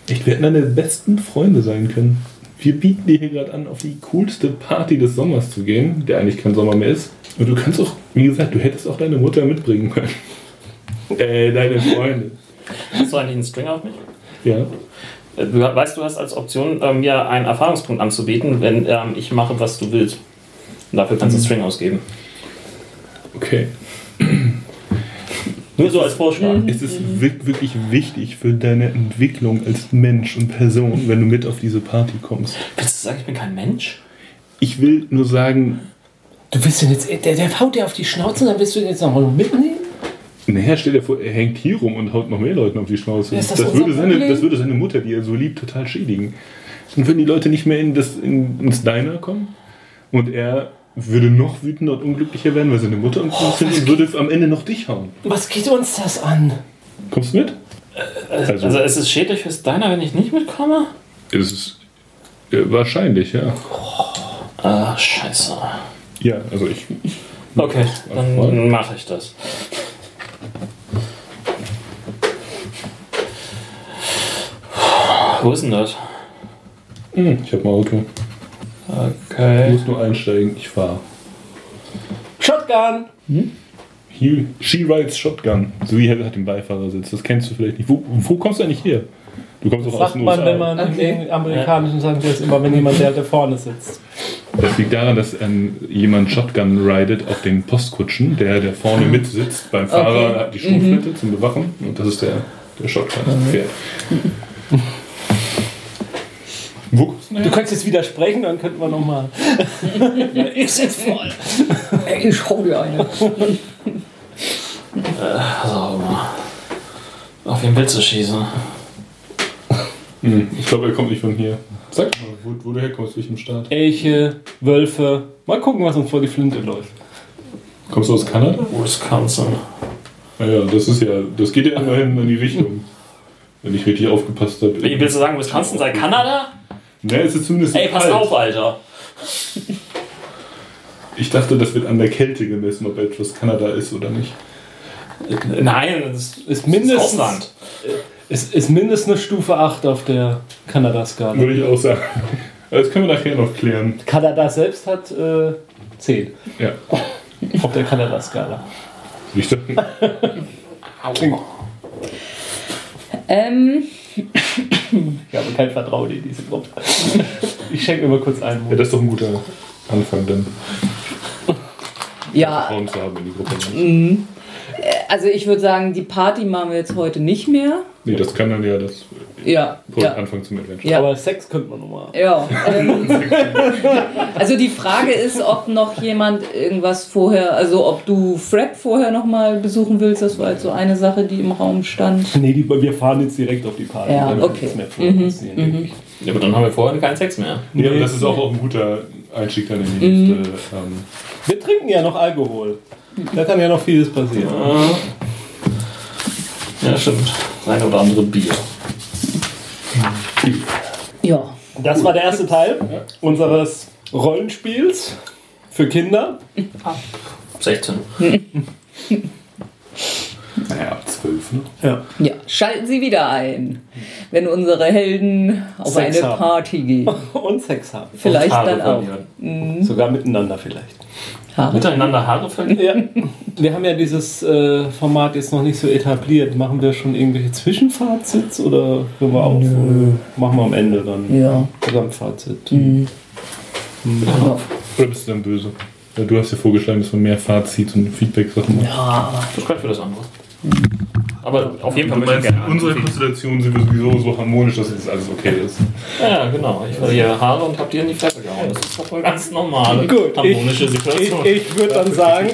Echt, wir hätten deine besten Freunde sein können. Wir bieten dir hier gerade an, auf die coolste Party des Sommers zu gehen, der eigentlich kein Sommer mehr ist. Und du kannst auch, wie gesagt, du hättest auch deine Mutter mitbringen können. äh, deine Freunde. Hast du eigentlich einen String auf mich? Ja. Äh, Du weißt, du hast als Option, äh, mir einen Erfahrungspunkt anzubieten, wenn ähm, ich mache, was du willst. Und dafür kannst du einen String ausgeben. Okay. <clears throat> Nur so als Vorschlag. Es ist wi- wirklich wichtig für deine Entwicklung als Mensch und Person, wenn du mit auf diese Party kommst. Willst du sagen, ich bin kein Mensch? Ich will nur sagen, Du willst den jetzt, der, der haut dir auf die Schnauze und dann willst du den jetzt noch mitnehmen? Naja, stell dir vor, er hängt hier rum und haut noch mehr Leuten auf die Schnauze. Ist das das, würde seine, das würde seine Mutter, die er so liebt, total schädigen. Dann würden die Leute nicht mehr in das, in, ins Diner kommen und er würde noch wütender und unglücklicher werden, weil seine Mutter unglücklich Oh, findet und würde am Ende noch dich hauen. Was geht uns das an? Kommst du mit? Also, Also es ist schädlich fürs Diner, wenn ich nicht mitkomme? es ist äh, wahrscheinlich, ja. Ah, scheiße. Ja, also ich. Okay, dann mache ich das. Wo ist denn das? Hm, ich habe ein Auto. Okay. musst nur einsteigen, ich fahre. Shotgun! He, she rides Shotgun. So wie hat den Beifahrersitz. Das kennst du vielleicht nicht. Wo, wo kommst du eigentlich her? Du kommst aus Sagt man, wenn man Okay. im amerikanischen wir es immer, wenn jemand der, der vorne sitzt. Das liegt daran, dass ähm, jemand Shotgun ridet auf den Postkutschen, der, der vorne mitsitzt beim Fahrer, Okay. hat die Schulflinte zum Bewachen und das ist der, der Shotgun-Pferd. <laughs> Wo kommst du könntest jetzt widersprechen, dann könnten wir nochmal. <laughs> ich sitze voll. Ey, ich hau dir eine. <laughs> Also, auf wen willst du schießen? Hm, <laughs> ich glaube, er kommt nicht von hier. Sag mal, wo, wo du herkommst, welchem Staat. Elche, Wölfe. Mal gucken, was uns vor die Flinte läuft. Kommst du aus Kanada? Wisconsin. Naja, das ist ja, das geht ja immerhin in die Richtung. Wenn ich richtig aufgepasst habe. Wie willst du sagen, Wisconsin sei Kanada? Ne, es ist zumindest Ey, pass kalt. auf, Alter. Ich dachte, das wird an der Kälte gemessen, ob etwas Kanada ist oder nicht. Nein, das Ist ist mindestens, Ausland. Ist, ist mindestens eine Stufe 8 auf der Kanada-Skala. Würde ich auch sagen. Das können wir nachher noch klären. Kanada selbst hat äh, 10 Ja. auf der Kanada-Skala. Ich dachte, Klingt. Ähm, Ich habe kein Vertrauen in diese Gruppe. Ich schenke mir mal kurz ein. ja, das ist doch ein guter Anfang, dann ja, Frauen zu haben in die Gruppe. Also ich würde sagen, die Party machen wir jetzt heute nicht mehr. Nee, das kann dann ja das Ja, ja. Anfang zum Adventure. Ja. Aber Sex könnte man nochmal. Ja. Ähm, <laughs> also die Frage ist, ob noch jemand irgendwas vorher, also ob du Fred vorher nochmal besuchen willst. Das war jetzt so eine Sache, die im Raum stand. Nee, die, wir fahren jetzt direkt auf die Party. Ja, Da wird okay. nichts mehr vorher passieren, denke ich. Ja, aber dann haben wir vorher keinen Sex mehr. Nee, aber das ist auch, auch ein guter Einstieg dann in die nächste. Ähm, Wir trinken ja noch Alkohol. Da kann ja noch vieles passieren. Ja, stimmt. Das eine oder andere Bier. Ja. Das war der erste Teil unseres Rollenspiels für Kinder. 16. <laughs> naja, ab 12, ne? Ja. Ja, schalten Sie wieder ein, wenn unsere Helden auf Sex eine haben. Party gehen. <laughs> Und Sex haben. Vielleicht Haare dann auch. verlieren. Sogar miteinander vielleicht. Haare. Miteinander Haare verlieren? Ja. Wir haben ja dieses äh, Format jetzt noch nicht so etabliert. Machen wir schon irgendwelche Zwischenfazits oder hören wir auf? Oder machen wir am Ende dann Ja. Gesamtfazit? ja. Oder bist du dann böse? Ja, du hast ja vorgeschlagen, dass man mehr Fazit und Feedback-Sachen macht. Ja. Das spricht für das andere. Aber auf jeden Fall Du meinst, unserer Konstellation sind wir sowieso so harmonisch, dass jetzt alles okay ist. Ja, genau. Ich verliere Haare und hab dir in die Fresse gehauen. Das ist doch eine ganz normale, Gut, harmonische ich, Situation. ich, ich würde dann sagen.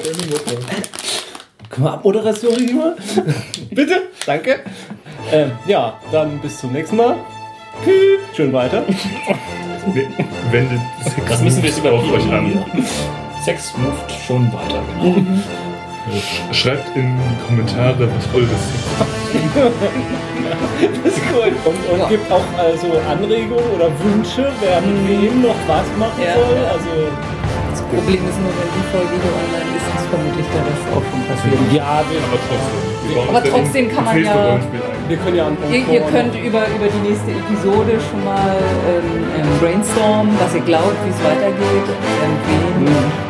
Können wir Abmoderation rüber? <laughs> Bitte? Danke. Ähm, ja, dann bis zum nächsten Mal. Schön weiter. Wendet Sex das müssen wir jetzt überprüfen. euch an. hier. Sex moved schon weiter, genau. <laughs> Sch- Schreibt in die Kommentare, was eures <laughs> Das ist gut. Und, und gibt auch also Anregungen oder Wünsche, wer mit wem noch was machen Ja, soll. Also Das Problem ist nur, wenn die Folge hier online ist, ist vermutlich der Rest auch schon passiert. ja, wir, Aber trotzdem. Wir Aber das trotzdem kann man nächste ja- Rollenspiel ein. wir können ja an Ihr, ihr könnt über, über die nächste Episode schon mal ähm, ähm, brainstormen, was ihr glaubt, wie es weitergeht, ähm, wen.